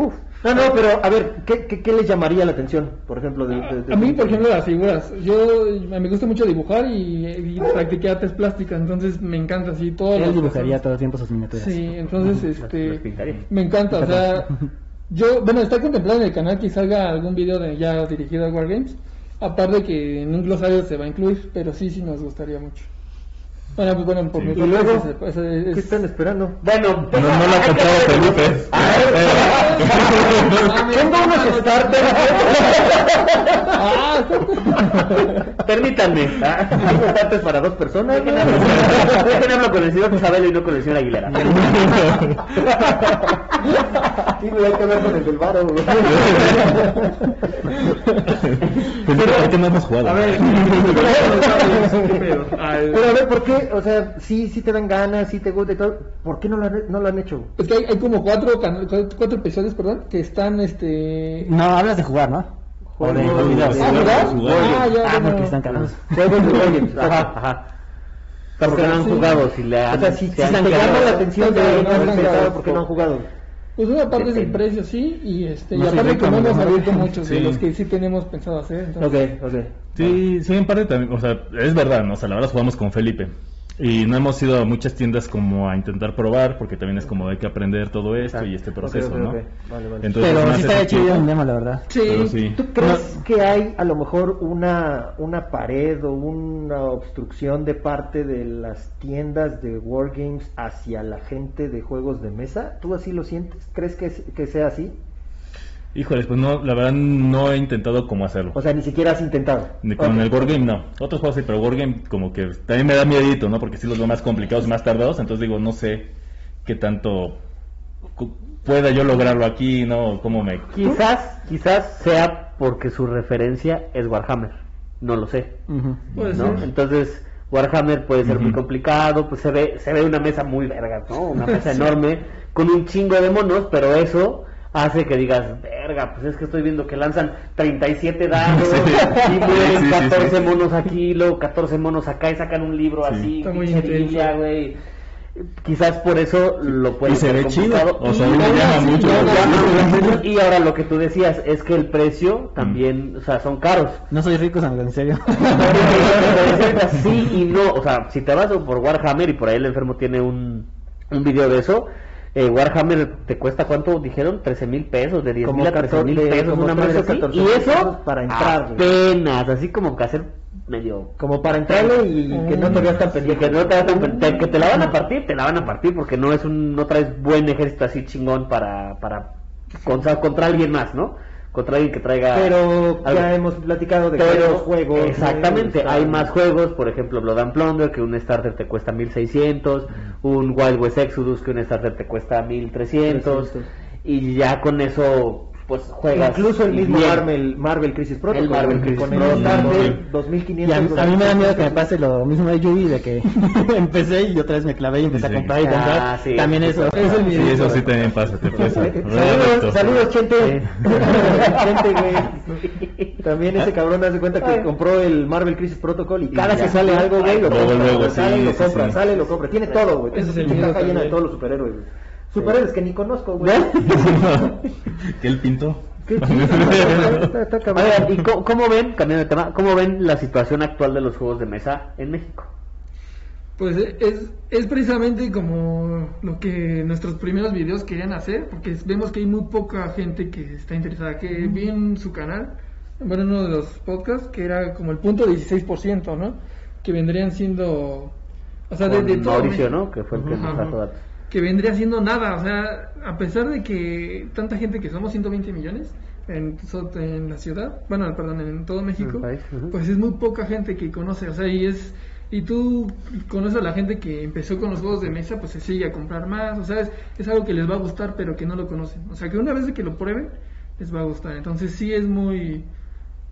No, no, pero a ver, ¿qué, qué, qué les llamaría la atención? Por ejemplo, de, de- de- A mí, por ejemplo, las figuras. Yo me gusta mucho dibujar y, y practiqué artes plásticas, entonces me encanta así todo. Él dibujaría todo el tiempo sus miniaturas. Sí, entonces este me encanta, o sea, yo, bueno, está contemplado en el canal que salga algún video de ya dirigido a Wargames, aparte que en un glosario se va a incluir, pero sí, sí nos gustaría mucho. Bueno, pues bueno, por Sí. mi Y parte, luego, ese- ese es- ¿qué están esperando? Bueno, No, no lo ha comprado Felipe. Tengo unos starters. Ah, permítanme. Ah, Tengo starters para dos personas. Déjenme hablar- con el señor Isabel y no con el señor Aguilera. Sí, me hay que ver con el del varo. Felipe, ¿por qué no hemos jugado? a ver, Pero a ver, ¿por qué? O sea, sí, sí te dan ganas, sí te gusta y todo. ¿Por qué no lo han, no lo han hecho? Es que hay, hay como cuatro, cuatro episodios, perdón, que están, este... No, hablas de jugar, ¿no? O de. Ah, porque están cagados. Juegos de Wargames. Ajá, ajá. Porque no han jugado, si le han, O sea, si, se si han te quedado- llama la atención por qué no han jugado. Pues una parte es el precio, sí, y este, No y aparte que no hemos ¿no? abierto muchos de los que sí tenemos pensado hacer. Entonces, Ok, ok. Sí, sí, en parte también, o sea, es verdad, ¿no? O sea, la verdad jugamos con Felipe. Y no hemos ido a muchas tiendas como a intentar probar, porque también es como hay que aprender todo esto y este proceso, ¿no? ok. Vale, vale. Entonces, Pero más sí chido tipo- un demo, la verdad. Sí. ¿Tú crees que hay a lo mejor una, una pared o una obstrucción de parte de las tiendas de Wargames hacia la gente de juegos de mesa? ¿Tú así lo sientes? ¿Crees que, que sea así? Híjoles, pues no, la verdad no he intentado cómo hacerlo. O sea, ni siquiera has intentado. Ni con Ok. el Wargame no. Otros juegos sí, pero Wargame como que también me da miedito, ¿no? Porque sí los veo más complicados, más tardados, entonces digo, no sé qué tanto pueda yo lograrlo aquí, ¿no? ¿Cómo me... Quizás, quizás sea porque su referencia es Warhammer. No lo sé. Ujú. puede ¿no? ser. Entonces, Warhammer puede ser muy complicado, pues se ve, se ve una mesa muy verga, ¿no? Una mesa enorme, con un chingo de monos, pero eso hace que digas, verga, pues es que estoy viendo que lanzan 37 dados Sí. y mueren Sí, sí, 14 sí. monos aquí, luego 14 monos acá y sacan un libro Sí. así, güey. Quizás por eso lo puede Y se ve chido, o sea, Y me llama mucho y ahora lo que tú decías es que el precio también, o sea, son caros. No soy rico, amigo, en serio. sí y no, o sea, si te vas por Warhammer y por ahí el enfermo tiene un, un video de eso, eh, Warhammer te cuesta cuánto dijeron 13 mil pesos de 10 Como mil a 13 mil 14, pesos una madre 13, así. 14 y eso para entrar, apenas así como que hacer medio Como para entrarle y que no te veas tan pendiente. que no te, te- que te la van a partir te la van a partir porque no es un no traes buen ejército así chingón para para contra, contra alguien más no contra alguien que traiga Pero ya hemos platicado de que Pero, hay los juegos. exactamente, hay más juegos, por ejemplo Blood and Plunder, que un starter te cuesta 1600, un Wild West Exodus, que un starter te cuesta 1300, 300. y ya con eso, pues juegas. Incluso el mismo bien. Marvel, Marvel Crisis Protocol. El Marvel Crisis con el Protocol. Sí. 2500. Y a, a mí me da miedo que me pase lo mismo de Yubi, de que empecé y otra vez me clavé y empecé Sí. a comprar y comprar. Ah, sí. También eso. Es el Sí, eso sí también pasa, te pasa. Saludos, saludos, Chente. Chente, güey. También ese cabrón hace cuenta que compró el Marvel Crisis Protocol y cada que sale algo, güey, lo compra. luego, sale, lo compra, sale, lo compra. Tiene todo, güey. El Tiene caja llena de todos los superhéroes. güey. Superhéroes que ni conozco, güey. que él pintó. Qué chido. Está, está cabrón. Oigan, ¿y cómo, cómo ven, cambiando de tema, cómo ven la situación actual de los juegos de mesa en México? Pues es, es precisamente como lo que nuestros primeros videos querían hacer, porque vemos que hay muy poca gente que está interesada, que vi en su canal, bueno, en uno de los podcasts, que era como el punto 16%, ¿no? Que vendrían siendo, o sea, de, Con de todo Mauricio, México. ¿no? Que fue el que nos datos. Que vendría siendo nada, o sea, a pesar de que tanta gente que somos 120 millones en, la ciudad, bueno, perdón, en todo México, pues es muy poca gente que conoce, o sea, y es y tú conoces a la gente que empezó con los juegos de mesa, pues se sigue a comprar más, o sea, es, es algo que les va a gustar, pero que no lo conocen, o sea, que una vez que lo prueben, les va a gustar, entonces sí es muy,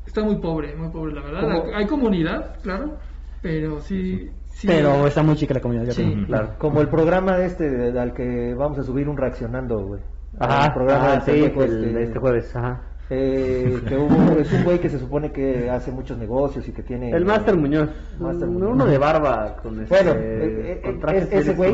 está muy pobre, muy pobre, la verdad, hay comunidad, claro, pero sí, sí Pero está muy chica la comunidad. Sí. Claro. Como el programa este al que vamos a subir un reaccionando, güey. Ajá, el programa ah, del sí, pendejo el- este, este jueves, ajá. Eh, que hubo, es un güey que se supone que hace muchos negocios y que tiene... El Master Muñoz, Master uno Muñoz. uno de barba con este, Bueno, eh, eh, con eh, trajes ese güey,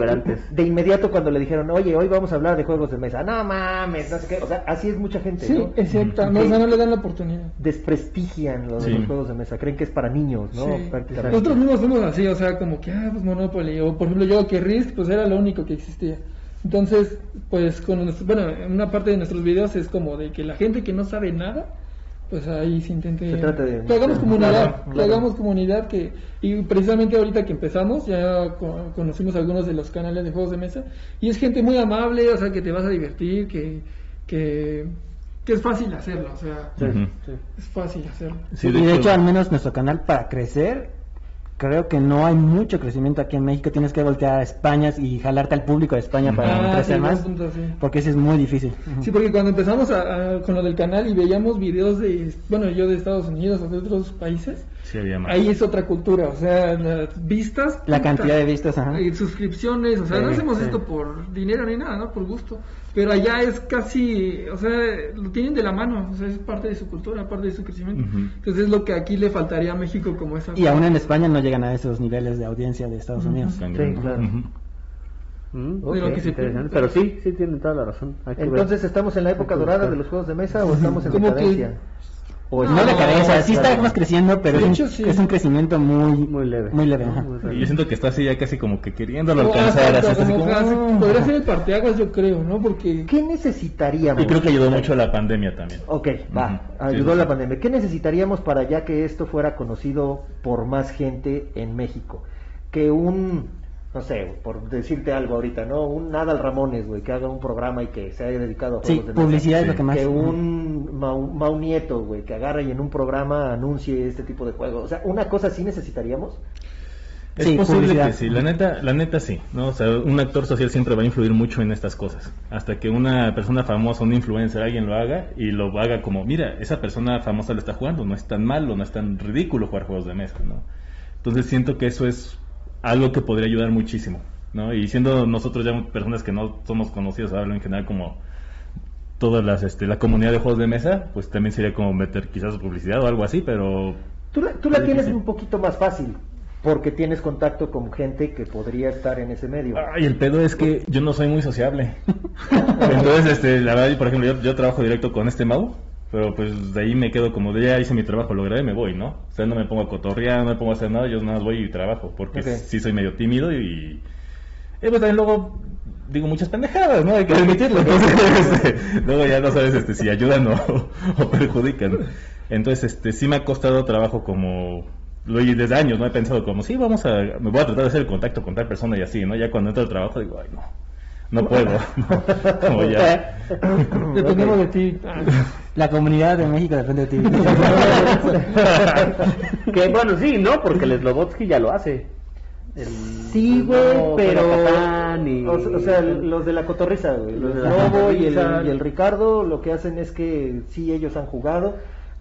de inmediato cuando le dijeron, oye, hoy vamos a hablar de juegos de mesa, no mames, no sé qué, o sea, así es mucha gente, Sí, ¿no? exacto, no, o sea, no le dan la oportunidad. Desprestigian los, Sí. los juegos de mesa, creen que es para niños, ¿no? Sí. Nosotros mismos fuimos así, o sea, como que, ah, pues Monopoly, o por ejemplo yo que Risk, pues era lo único que existía. Entonces, pues con nuestro- bueno, en una parte de nuestros videos es como de que la gente que no sabe nada, pues ahí se intente... Se trata de- que hagamos comunidad, Claro, que hagamos comunidad, que y precisamente ahorita que empezamos, ya co- conocimos algunos de los canales de juegos de mesa, y es gente muy amable, o sea, que te vas a divertir, que, que, que es fácil hacerlo, o sea, Ujú. es fácil hacerlo. Sí, y de hecho, al menos nuestro canal para crecer, creo que no hay mucho crecimiento aquí en México. Tienes que voltear a España y jalarte al público de España para Ah, crecer sí, buen más. punto, sí. Porque ese es muy difícil. Sí, porque cuando empezamos a- a- con lo del canal y veíamos videos de, bueno, yo de Estados Unidos o de otros países, Sí, había más. ahí es otra cultura, o sea, las vistas, La puta, cantidad de vistas, ajá. y suscripciones, o sea, Sí, no hacemos sí. esto por dinero ni nada, ¿no? Por gusto. Pero allá es casi, o sea, lo tienen de la mano, o sea, es parte de su cultura, parte de su crecimiento. Entonces es lo que aquí le faltaría a México como esa... Y aún en España no llegan a esos niveles de audiencia de Estados Unidos. Sí, claro. Mm, que. Pero sí, sí tienen toda la razón. Hay que ver. Entonces, ¿estamos en la época dorada de los juegos de mesa o estamos en que- decadencia? O No le cabeza, sí claro. estamos creciendo, pero es, hecho, un, sí. es un crecimiento muy, muy leve. Muy leve, ¿no? ajá. Muy Y yo siento que está así ya casi como que queriéndolo alcanzar. exacto, así, podría ser el parteaguas, yo creo, ¿no? Porque... ¿Qué necesitaríamos? Y creo que ayudó mucho la pandemia también. Ok, va, ayudó Sí. la pandemia. ¿Qué necesitaríamos para ya que esto fuera conocido por más gente en México? Que un, no sé, por decirte algo ahorita, ¿no? Un Nadal Ramones, güey, que haga un programa y que se haya dedicado a Sí, juegos de mesa. publicidad es lo Sí. que más. Que un Mau, Mau Nieto, güey, que agarre y en un programa anuncie este tipo de juegos. O sea, una cosa sí necesitaríamos. Es Sí, posible publicidad. que sí, la neta, la neta sí, ¿no? O sea, un actor social siempre va a influir mucho en estas cosas. Hasta que una persona famosa, un influencer, alguien lo haga y lo haga como, mira, esa persona famosa lo está jugando, no es tan malo, no es tan ridículo jugar juegos de mesa, ¿no? Entonces siento que eso es algo que podría ayudar muchísimo, ¿no? Y siendo nosotros ya personas que no somos conocidos, hablo en general como todas las, este, la comunidad de juegos de mesa, pues también sería como meter quizás publicidad o algo así, pero Tú la, tú la tienes un poquito más fácil, porque tienes contacto con gente que podría estar en ese medio. Ay, el pedo es que yo no soy muy sociable. Entonces, este, la verdad, por ejemplo, yo, yo trabajo directo con este Mau, pero pues de ahí me quedo como de ya hice mi trabajo, lo grabé me voy, ¿no? O sea, no me pongo a cotorrear, no me pongo a hacer nada, yo nada más voy y trabajo, porque Ok. sí soy medio tímido y... y pues también luego digo muchas pendejadas, ¿no? Hay que admitirlo. Entonces, este, luego ya no sabes este, si ayudan o, o perjudican. Entonces, este, sí me ha costado trabajo como lo desde años, ¿no? He pensado como, sí, vamos a, me voy a tratar de hacer el contacto con tal persona y así, ¿no? Ya cuando entro al trabajo digo, ay, no, no puedo, no, como ya. Dependemos de ti. La comunidad de México depende de ti. que bueno, sí, ¿no? Porque el Slobotsky ya lo hace. El- Sí, güey, pero. Y- O, o sea, los de la cotorriza, güey. Los Los de la Lobo y el, y el Ricardo lo que hacen es que sí, ellos han jugado,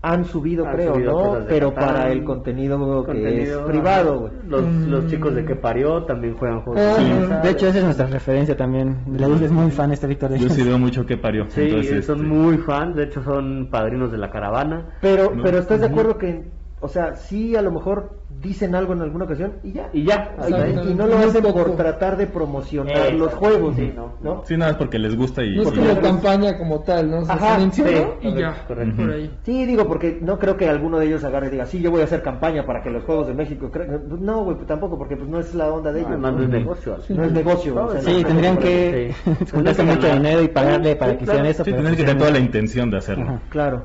han subido, Han creo, subido ¿no? Pero Catán, para el contenido, que contenido, es privado, güey. Los, los Mm. chicos de que parió también juegan juegos. Ah, de sí. De hecho, esa es nuestra referencia también. La luz es muy fan este Víctor. de Yo sí veo mucho que parió. Sí, Entonces, son este, muy fans, de hecho son padrinos de la caravana. Pero, No. pero ¿estás de acuerdo que, o sea, sí a lo mejor dicen algo en alguna ocasión y ya? Y ya, y no lo hacen por tratar de promocionar los juegos, Sí, ¿no? no. Sí, nada, es porque les gusta y... No es como la- campaña como tal, ¿no? O sea, Ajá, sí, y ya, correcto. por ahí. Sí, digo, porque no creo que alguno de ellos agarre y diga, sí, yo voy a hacer campaña para que los Juegos de México... cre-". No, güey, pues tampoco, porque pues no es la onda de ellos. ¿no? no es negocio. No es negocio. o sea, Sí, no- tendrían no- que Sí. juntarse mucho dinero y pagarle para que hicieran eso. Sí, tener que tener toda la intención de hacerlo. Claro.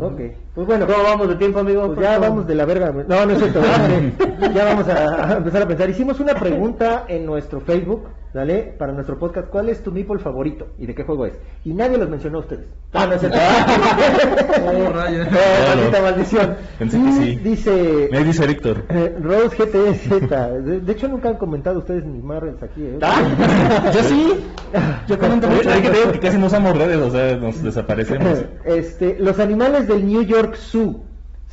Ok. Pues bueno, ¿Cómo vamos de tiempo, amigo? pues ya vamos de la verga. No, no es cierto. ya vamos a, a empezar a pensar. Hicimos una pregunta en nuestro Facebook, ¿vale? Para nuestro podcast. ¿Cuál es tu meeple favorito? ¿Y de qué juego es? Y nadie los mencionó a ustedes. Ah, no es cierto. Oh. Oh, maldita maldición. Pensé que sí. Dice... Me dice Víctor. eh, Rose GTZ. De, de hecho, nunca han comentado ustedes ni Marvels aquí, ¿eh? Yo sí. Yo comento mucho. Hay que digo que casi no usamos redes, o sea, nos desaparecemos. Este, los animales del New York Zoo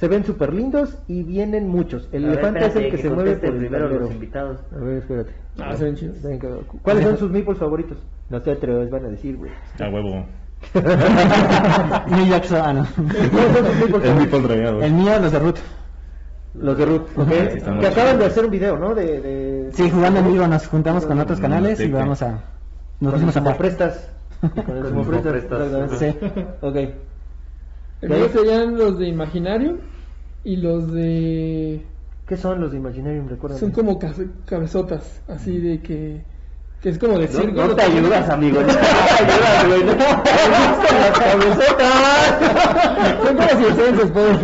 se ven súper lindos y vienen muchos. El A ver, elefante es el espérate, que, se mueve por el primero tablero. los invitados. A ver, espérate. Ah, se ven chidos. Venga, ¿Cuáles son sus meeples favoritos? No te atreves, van a decir, güey. A huevo. New York Zoo, ah, no. ¿Cuáles son sus meeples Es mi favoritos? poldragado. El mío, los de Root. Los de Root, ¿ok? Sí, que acaban de hacer un video, ¿no? De, de... Sí, jugando en vivo nos juntamos con otros canales y sí, vamos a... Nos pusimos a prestas. Con el prestas. Sí. Ok. El mío serían los de Imaginarium y los de... ¿Qué son los de Imaginarium? Son como cabe- cabezotas, así de que... Que es como decir... No, no te ayudas, amigo. No te ayudas, güey. No. Son como circenses, pues.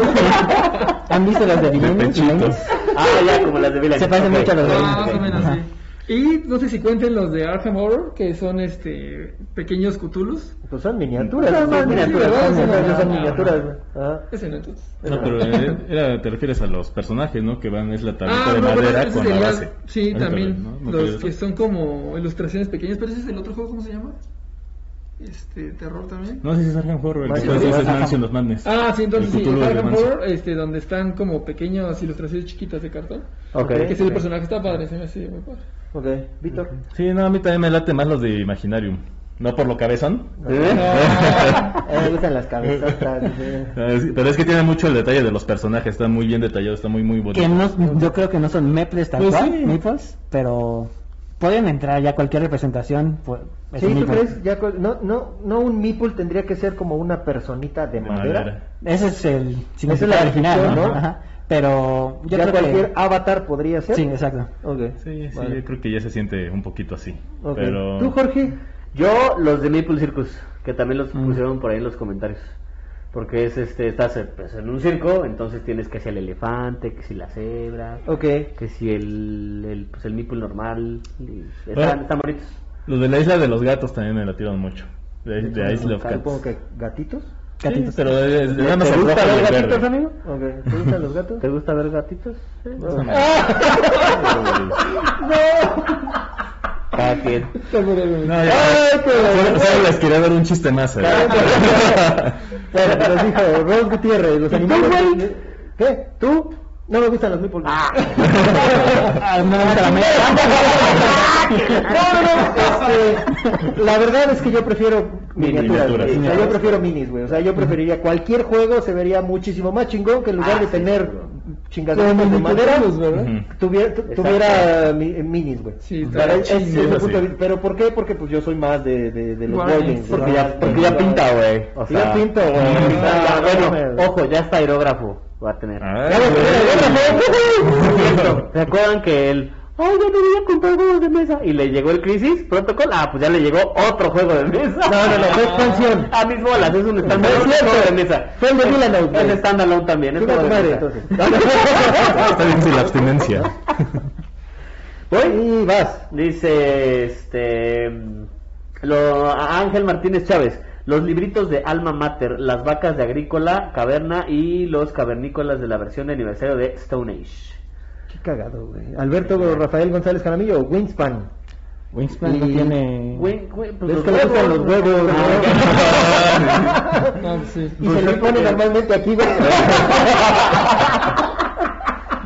¿Han visto las de pechitos. Ah, ya, como las de Village. Se parecen Ok. mucho a los de Ah, más o menos, Ajá. sí. Y no sé si cuenten los de Arkham Horror, que son este pequeños Cthulhus. Pues son miniaturas. Son son miniaturas, Son miniaturas, son. Ese no entonces. No, pero eh, era- te refieres a los personajes, ¿no? Que van, es la tablita Ah, de no, madera con la base. Sí, también. ¿no? ¿No los que son como ilustraciones pequeñas, pero ese es el otro juego, ¿cómo se llama? Este, terror también. No sé si es Arkham Horror, el que es Madness. Mansion of Madness. Ah, sí, entonces sí, Arkham. Horror, este, donde están como pequeñas ilustraciones chiquitas de cartón. Ok. Que es el personaje está padre, se me hace muy padre. Ok, Víctor. Sí, no, a mí también me late más los de Imaginarium. No por lo cabezón. ¿Eh? Eh, me gustan las cabezotas. eh. Sí, Pero es que tiene mucho el detalle de los personajes, está muy bien detallado, está muy muy bonito. Que no, yo creo que no son meples tal Pues cual, sí. pero pueden entrar ya cualquier representación. Pues, es Sí, un ¿tú crees? Ya, no, no, no un meeple tendría que ser como una personita de, De madera. madera. Ese es el significado es original, ¿no? ¿no? Ajá. Pero yo ya creo cualquier que... avatar podría ser. Sí, exacto. Ok. Sí, sí, Vale. yo creo que ya se siente un poquito así. Ok. Pero ¿Tú, Jorge? Yo, los de Maple Circus, que también los Mm. pusieron por ahí en los comentarios. Porque es este, estás pues, en un circo, entonces tienes que si el elefante, que si la cebra, Ok. que si el, el, pues, el Maple normal. y están, Bueno. están bonitos. los de la isla de los gatos también me latieron mucho. De, de Isle of Supongo Cats. que gatitos. Sí, Gatitos. pero de, de- nada más ¿Te gusta ver gatitos, verde. amigo? Ok. ¿Te gustan los gatos? ¿Te gusta ver gatitos? Sí. No. Cada quien. No, ya. Solo, solo les quería dar un chiste más. ¿eh? Pero dijo Rose Gutiérrez, los animales. ¿Qué? ¿Tú? No me gustan los meeples. Ah, no me gusta la mezcla. No, no, no. Este, la verdad es que yo prefiero miniaturas. Miniaturas. güey. O sea, yo prefiero minis, güey. O sea, yo preferiría cualquier juego se vería muchísimo más chingón que en lugar Ah, de sí, tener chingaderas de madera, tuviera, tuviera mi- minis, güey. Sí, punto de vista. Pero ¿por qué? Porque pues yo soy más de, de, de los Guardians, Porque ya, porque ya pinta, güey. O Ya sea, pinta, güey. Ah, Ah, bueno, ojo, ya está aerógrafo. Va a tener. Ah, Ya ya ya. ¿Se acuerdan que el ay, ya me voy a comprar juegos de mesa. Y le llegó el Crisis Protocol, ah, pues ya le llegó otro juego de mesa. No, no, no, fue expansión. A mis bolas, es un No standalone es cierto. juego de mesa. Fue el de Es standalone también, es Chinga juego tu de madre, mesa. entonces. Está bien sin la abstinencia. ¿Voy? Y vas. Dice este lo, Ángel Martínez Chávez, los libritos de Alma Mater, las vacas de Agrícola, Caverna y los cavernícolas de la versión de aniversario de Stone Age. Cagado, güey. Alberto Rafael González Caramillo, Wingspan. Wingspan no Y- tiene... Güey, güey, pues Es los que le gustan los huevos, Ah, No, pues sí. Y se le pone normalmente aquí, güey.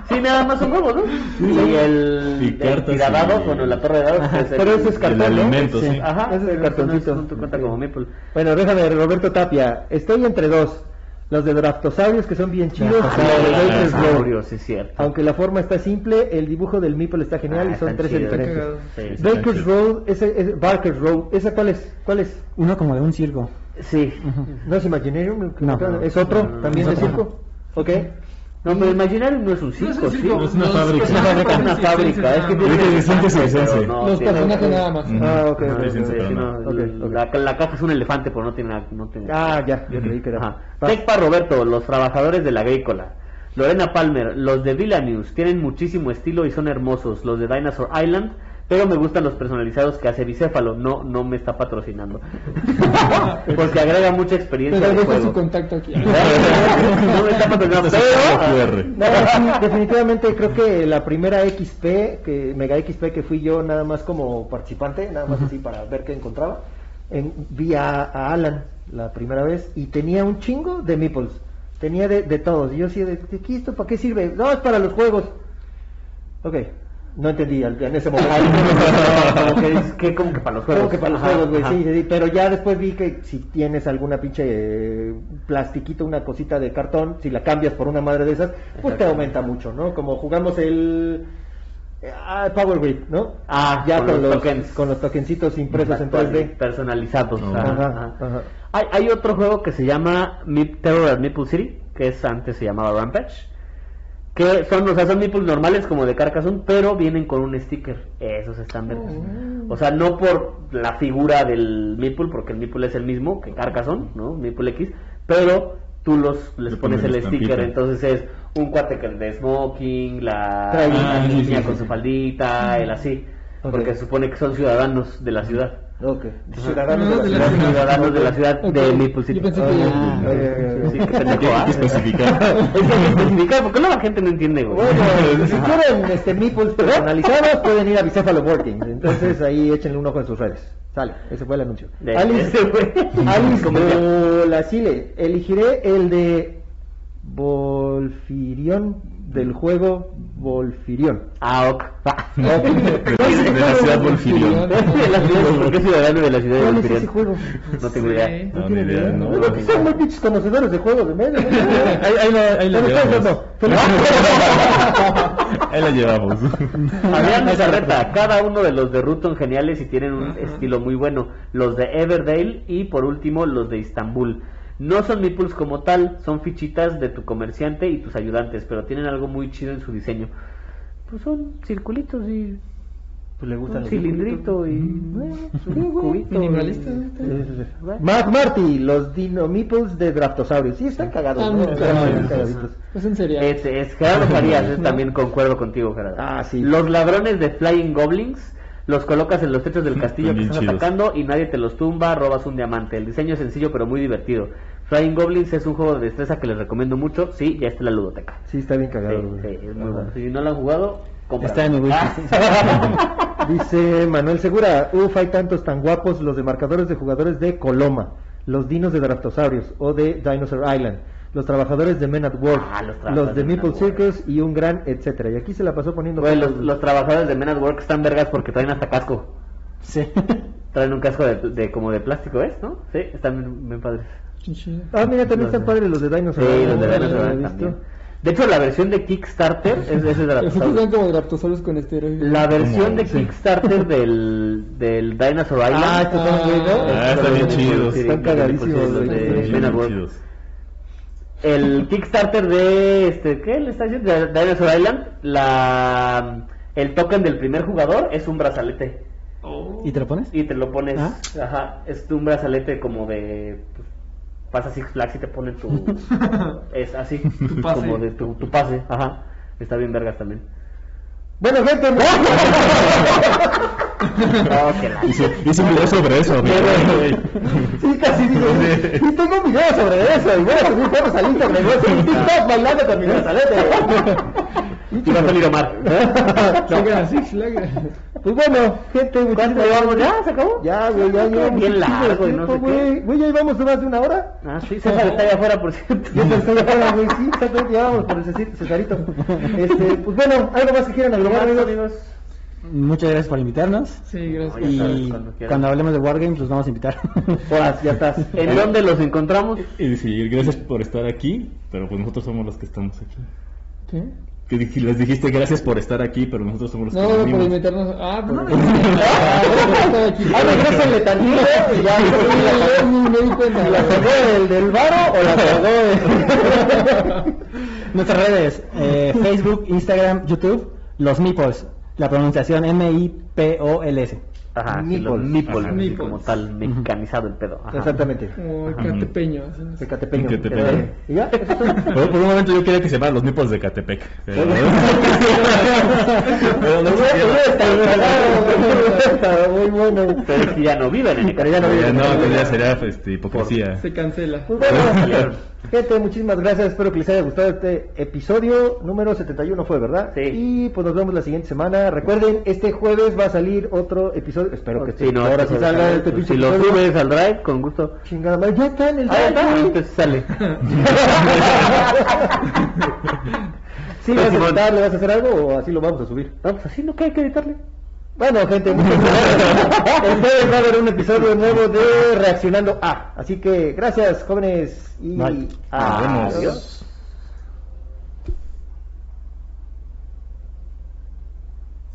Sí, nada más son huevos, ¿no? Y el, Y el cartas y- bueno, la torre de dados. Ajá, es el- pero ese es El cartón, ¿no? alimento, sí. Ajá, Ese es el cartoncito. no es- no cuenta como Meeple. Bueno, déjame ver, Roberto Tapia. Estoy entre dos. Los de Draftosaurios, que son bien chidos, cierto. Aunque la forma está simple, el dibujo del Meeple está genial Ah, y son tres diferentes. Sí. Baker's Road, ese, ese- Barker's Road, ¿esa cuál es? ¿Cuál es? Uno como de un circo. Sí. ¿No es Imaginarium? No. ¿Es otro? ¿También es de otro. circo? ¿Ok? No, pero Imaginarium no es un No es circo, un sí. circo, Es una los fábrica. Es una fábrica, una sí, fábrica. sí, Es que sí, tiene Los tiene- personajes nada más. Ah, ok, sí, sí, sí, el-. La, caja es un elefante, pero no tiene nada. No tiene Ah, ya, yo creí que era. Tecpa Roberto, los trabajadores de la agrícola. Lorena Palmer, los de Villanews tienen muchísimo estilo y son hermosos. Los de Dinosaur Island, pero me gustan los personalizados que hace Bicéfalo. No, no me está patrocinando. Porque agrega mucha experiencia deja juego. su contacto aquí. no me está patrocinando, pero... No, sí, definitivamente creo que la primera XP, que Mega XP que fui yo nada más como participante, nada más así para ver qué encontraba, en, vi a, a Alan la primera vez y tenía un chingo de meeples, tenía de, de todos, y yo de, ¿de qué esto? ¿Para qué sirve? No, es para los juegos. Ok, no entendí al- en ese momento. como que es que como que para los juegos. Como que para los Ajá, juegos, güey, ajá. sí, sí, sí, pero ya después vi que si tienes alguna pinche eh, plastiquito, una cosita de cartón, si la cambias por una madre de esas, pues te aumenta mucho, ¿no? Como jugamos el eh, ah, Power Grid, ¿no? Ah, ya con con, los tokens. con los tokencitos impresos en 3D. Personalizados. No. ajá, Ajá, ajá. Hay, hay otro juego que se llama Terror at Maple City, que es antes se llamaba Rampage. Que son, o sea, son meeples normales como de Carcassonne, pero vienen con un sticker. Esos están verdes. O sea, no por la figura del meeple, porque el meeple es el mismo que Carcassonne, ¿no? Meeple X, pero tú los les Le pones el sticker, entonces es un cuate que de smoking, la, Ah, sí, niña sí, con sí. su faldita, el así, porque se supone que son ciudadanos de la ciudad. Ok. Ciudadanos No, de la la ciudad. Ciudadanos de la ciudad Ok. de Maple City. Yo porque luego la gente no entiende, güey. Bueno, si quieren este, meeples personalizados, pueden ir a Bicéfalo Boarding. Entonces ahí échenle un ojo en sus redes. Sale, ese fue el anuncio. De- Alice. Alice ya. Bolasile, elegiré el de Volfirión del juego Volfirión. Ah, ok. De, de la ciudad Volfirión. ¿Por qué ciudadano de la ciudad de ¿Cuál es Volfirión? No tengo idea. No, ni idea, no. Bueno, que son muy pinches conocedores de juegos de medio. Ahí, ahí la, ahí ustedes llevamos. no. Ahí la llevamos. Adrián Nazarreta, cada uno de los de Ruton geniales y tienen un estilo muy bueno. Los de Everdale y por último los de Istambul. No son meeples como tal, son fichitas de tu comerciante y tus ayudantes, pero tienen algo muy chido en su diseño. Pues son circulitos y Pues le gustan un cilindrito y bueno, un cubito. Minimalista. Mark Marty, los Dino Meeples de Draftosaurus. Sí, están cagados, Ah. Pues en serio. Es, es Gerardo Farías, es también concuerdo contigo, Gerardo. Ah, sí. Los ladrones de Flying Goblins los colocas en los techos del castillo que estás chidos. atacando y nadie te los tumba, robas un diamante. El diseño es sencillo pero muy divertido. Flying Goblins es un juego de destreza que les recomiendo mucho. Sí, ya está en la ludoteca. Sí, está bien Sí, cagado. güey. sí, es muy Ajá. bueno. Si no lo han jugado. Está en mi wishlist. Dice Manuel Segura, uf, hay tantos tan guapos los de marcadores de jugadores de Coloma, los dinos de Draftosaurus o de Dinosaur Island, los trabajadores de Men at Work, Ah, los de de Meeple. Circus y un gran etcétera. Y aquí se la pasó poniendo Güey, los, trabajadores de Men at Work están vergas porque traen hasta casco. Sí. Traen un casco de, de- como de plástico, ¿ves? ¿No? Sí, están bien, bien padres. Chido. Ah, mira, también están padres los de Sí, Dinosaur los Island. de no Dinosaur. De hecho, la versión de Kickstarter es, es de Esos Draftosaurus. son como Draptosaurus con esteroides. La versión de Sí. Kickstarter del, del Dinosaur Island. Ah, estos son, güey, ¿no? Ah, están bien chidos. Están cagadísimos, Los. El Kickstarter de este, ¿qué le está diciendo? De Dinosaur Island, la El token del primer jugador es un brazalete. Oh. ¿Y te lo pones? Y te lo pones, ¿Ah? ajá, es un brazalete como de... pues, Pasa Six Flags y te ponen tu... es así, Tu pase. como de tu, tu pase, ajá. Está bien vergas también. Bueno, gente, Oh, que la- Hice, hice un video sobre eso, amigo. sí, casi digo, y tengo un video sobre eso, y voy a subir fotos al Instagram, voy a subir TikTok bailando con mi brazalete. Y va a salir Omar. Pues bueno, gente, ¿Cuánto llevamos? ¿Ya? ¿Se acabó? Ya, güey, ya llevamos Bien largo y no sé güey. Güey, ya llevamos más de una hora. Ah, sí, César está allá afuera, por cierto. Yo pensé que fuera, güey, sí, exactamente, ya vamos por el Cesarito. Este, pues bueno, algo más que quieran agregar, amigos. Muchas gracias por invitarnos. Sí, gracias. Sabes, Y cuando cuando hablemos de Wargames, los vamos a invitar. Horas, ya estás. ¿En dónde los encontramos? Y sí, gracias por estar aquí, pero pues nosotros somos los que estamos aquí. ¿Qué? Que les dijiste gracias por estar aquí, pero nosotros somos los No, que por venimos. invitarnos. Ah, pues no. Ah, regrésenle tantito y ya. Me di cuenta. ¿La sacó del, del varo o la sacó de... Nuestras redes, eh, Facebook, Instagram, YouTube, los Meeples. La pronunciación M-I-P-O-L-S. Ajá, sí, los Ajá. así Meeples. como tal, mexicanizado el pedo. Ajá. Exactamente. Catepeño. sé. Ecatepeño. Ecatepeño. ¿Y ya? Por, por un momento yo quería que se llamaran los nipples de Catepec. Pero, Muy bueno. Pero que ya no viven en Pero ya no Ecatepec. viven. Ya no, pues ya sería este, hipocresía. Se cancela. Gente, muchísimas gracias. Espero que les haya gustado este episodio número 71 fue, ¿verdad? Sí. Y pues nos vemos la siguiente semana. Recuerden, este jueves va a salir otro episodio. Espero que Sí, este- no, ahora este sí salga sale, este pues, Si lo subes al drive, con gusto. Chingada madre, ya está en el Ah, ya está, drive, güey. entonces sale. ¿Sí vas a editar, le vas a hacer algo o así lo vamos a subir? No, pues así no que hay que editarle. Bueno, gente, muchas gracias. El jueves va a haber un episodio nuevo de Reaccionando A. Así que gracias, jóvenes. Y Bye. Adiós.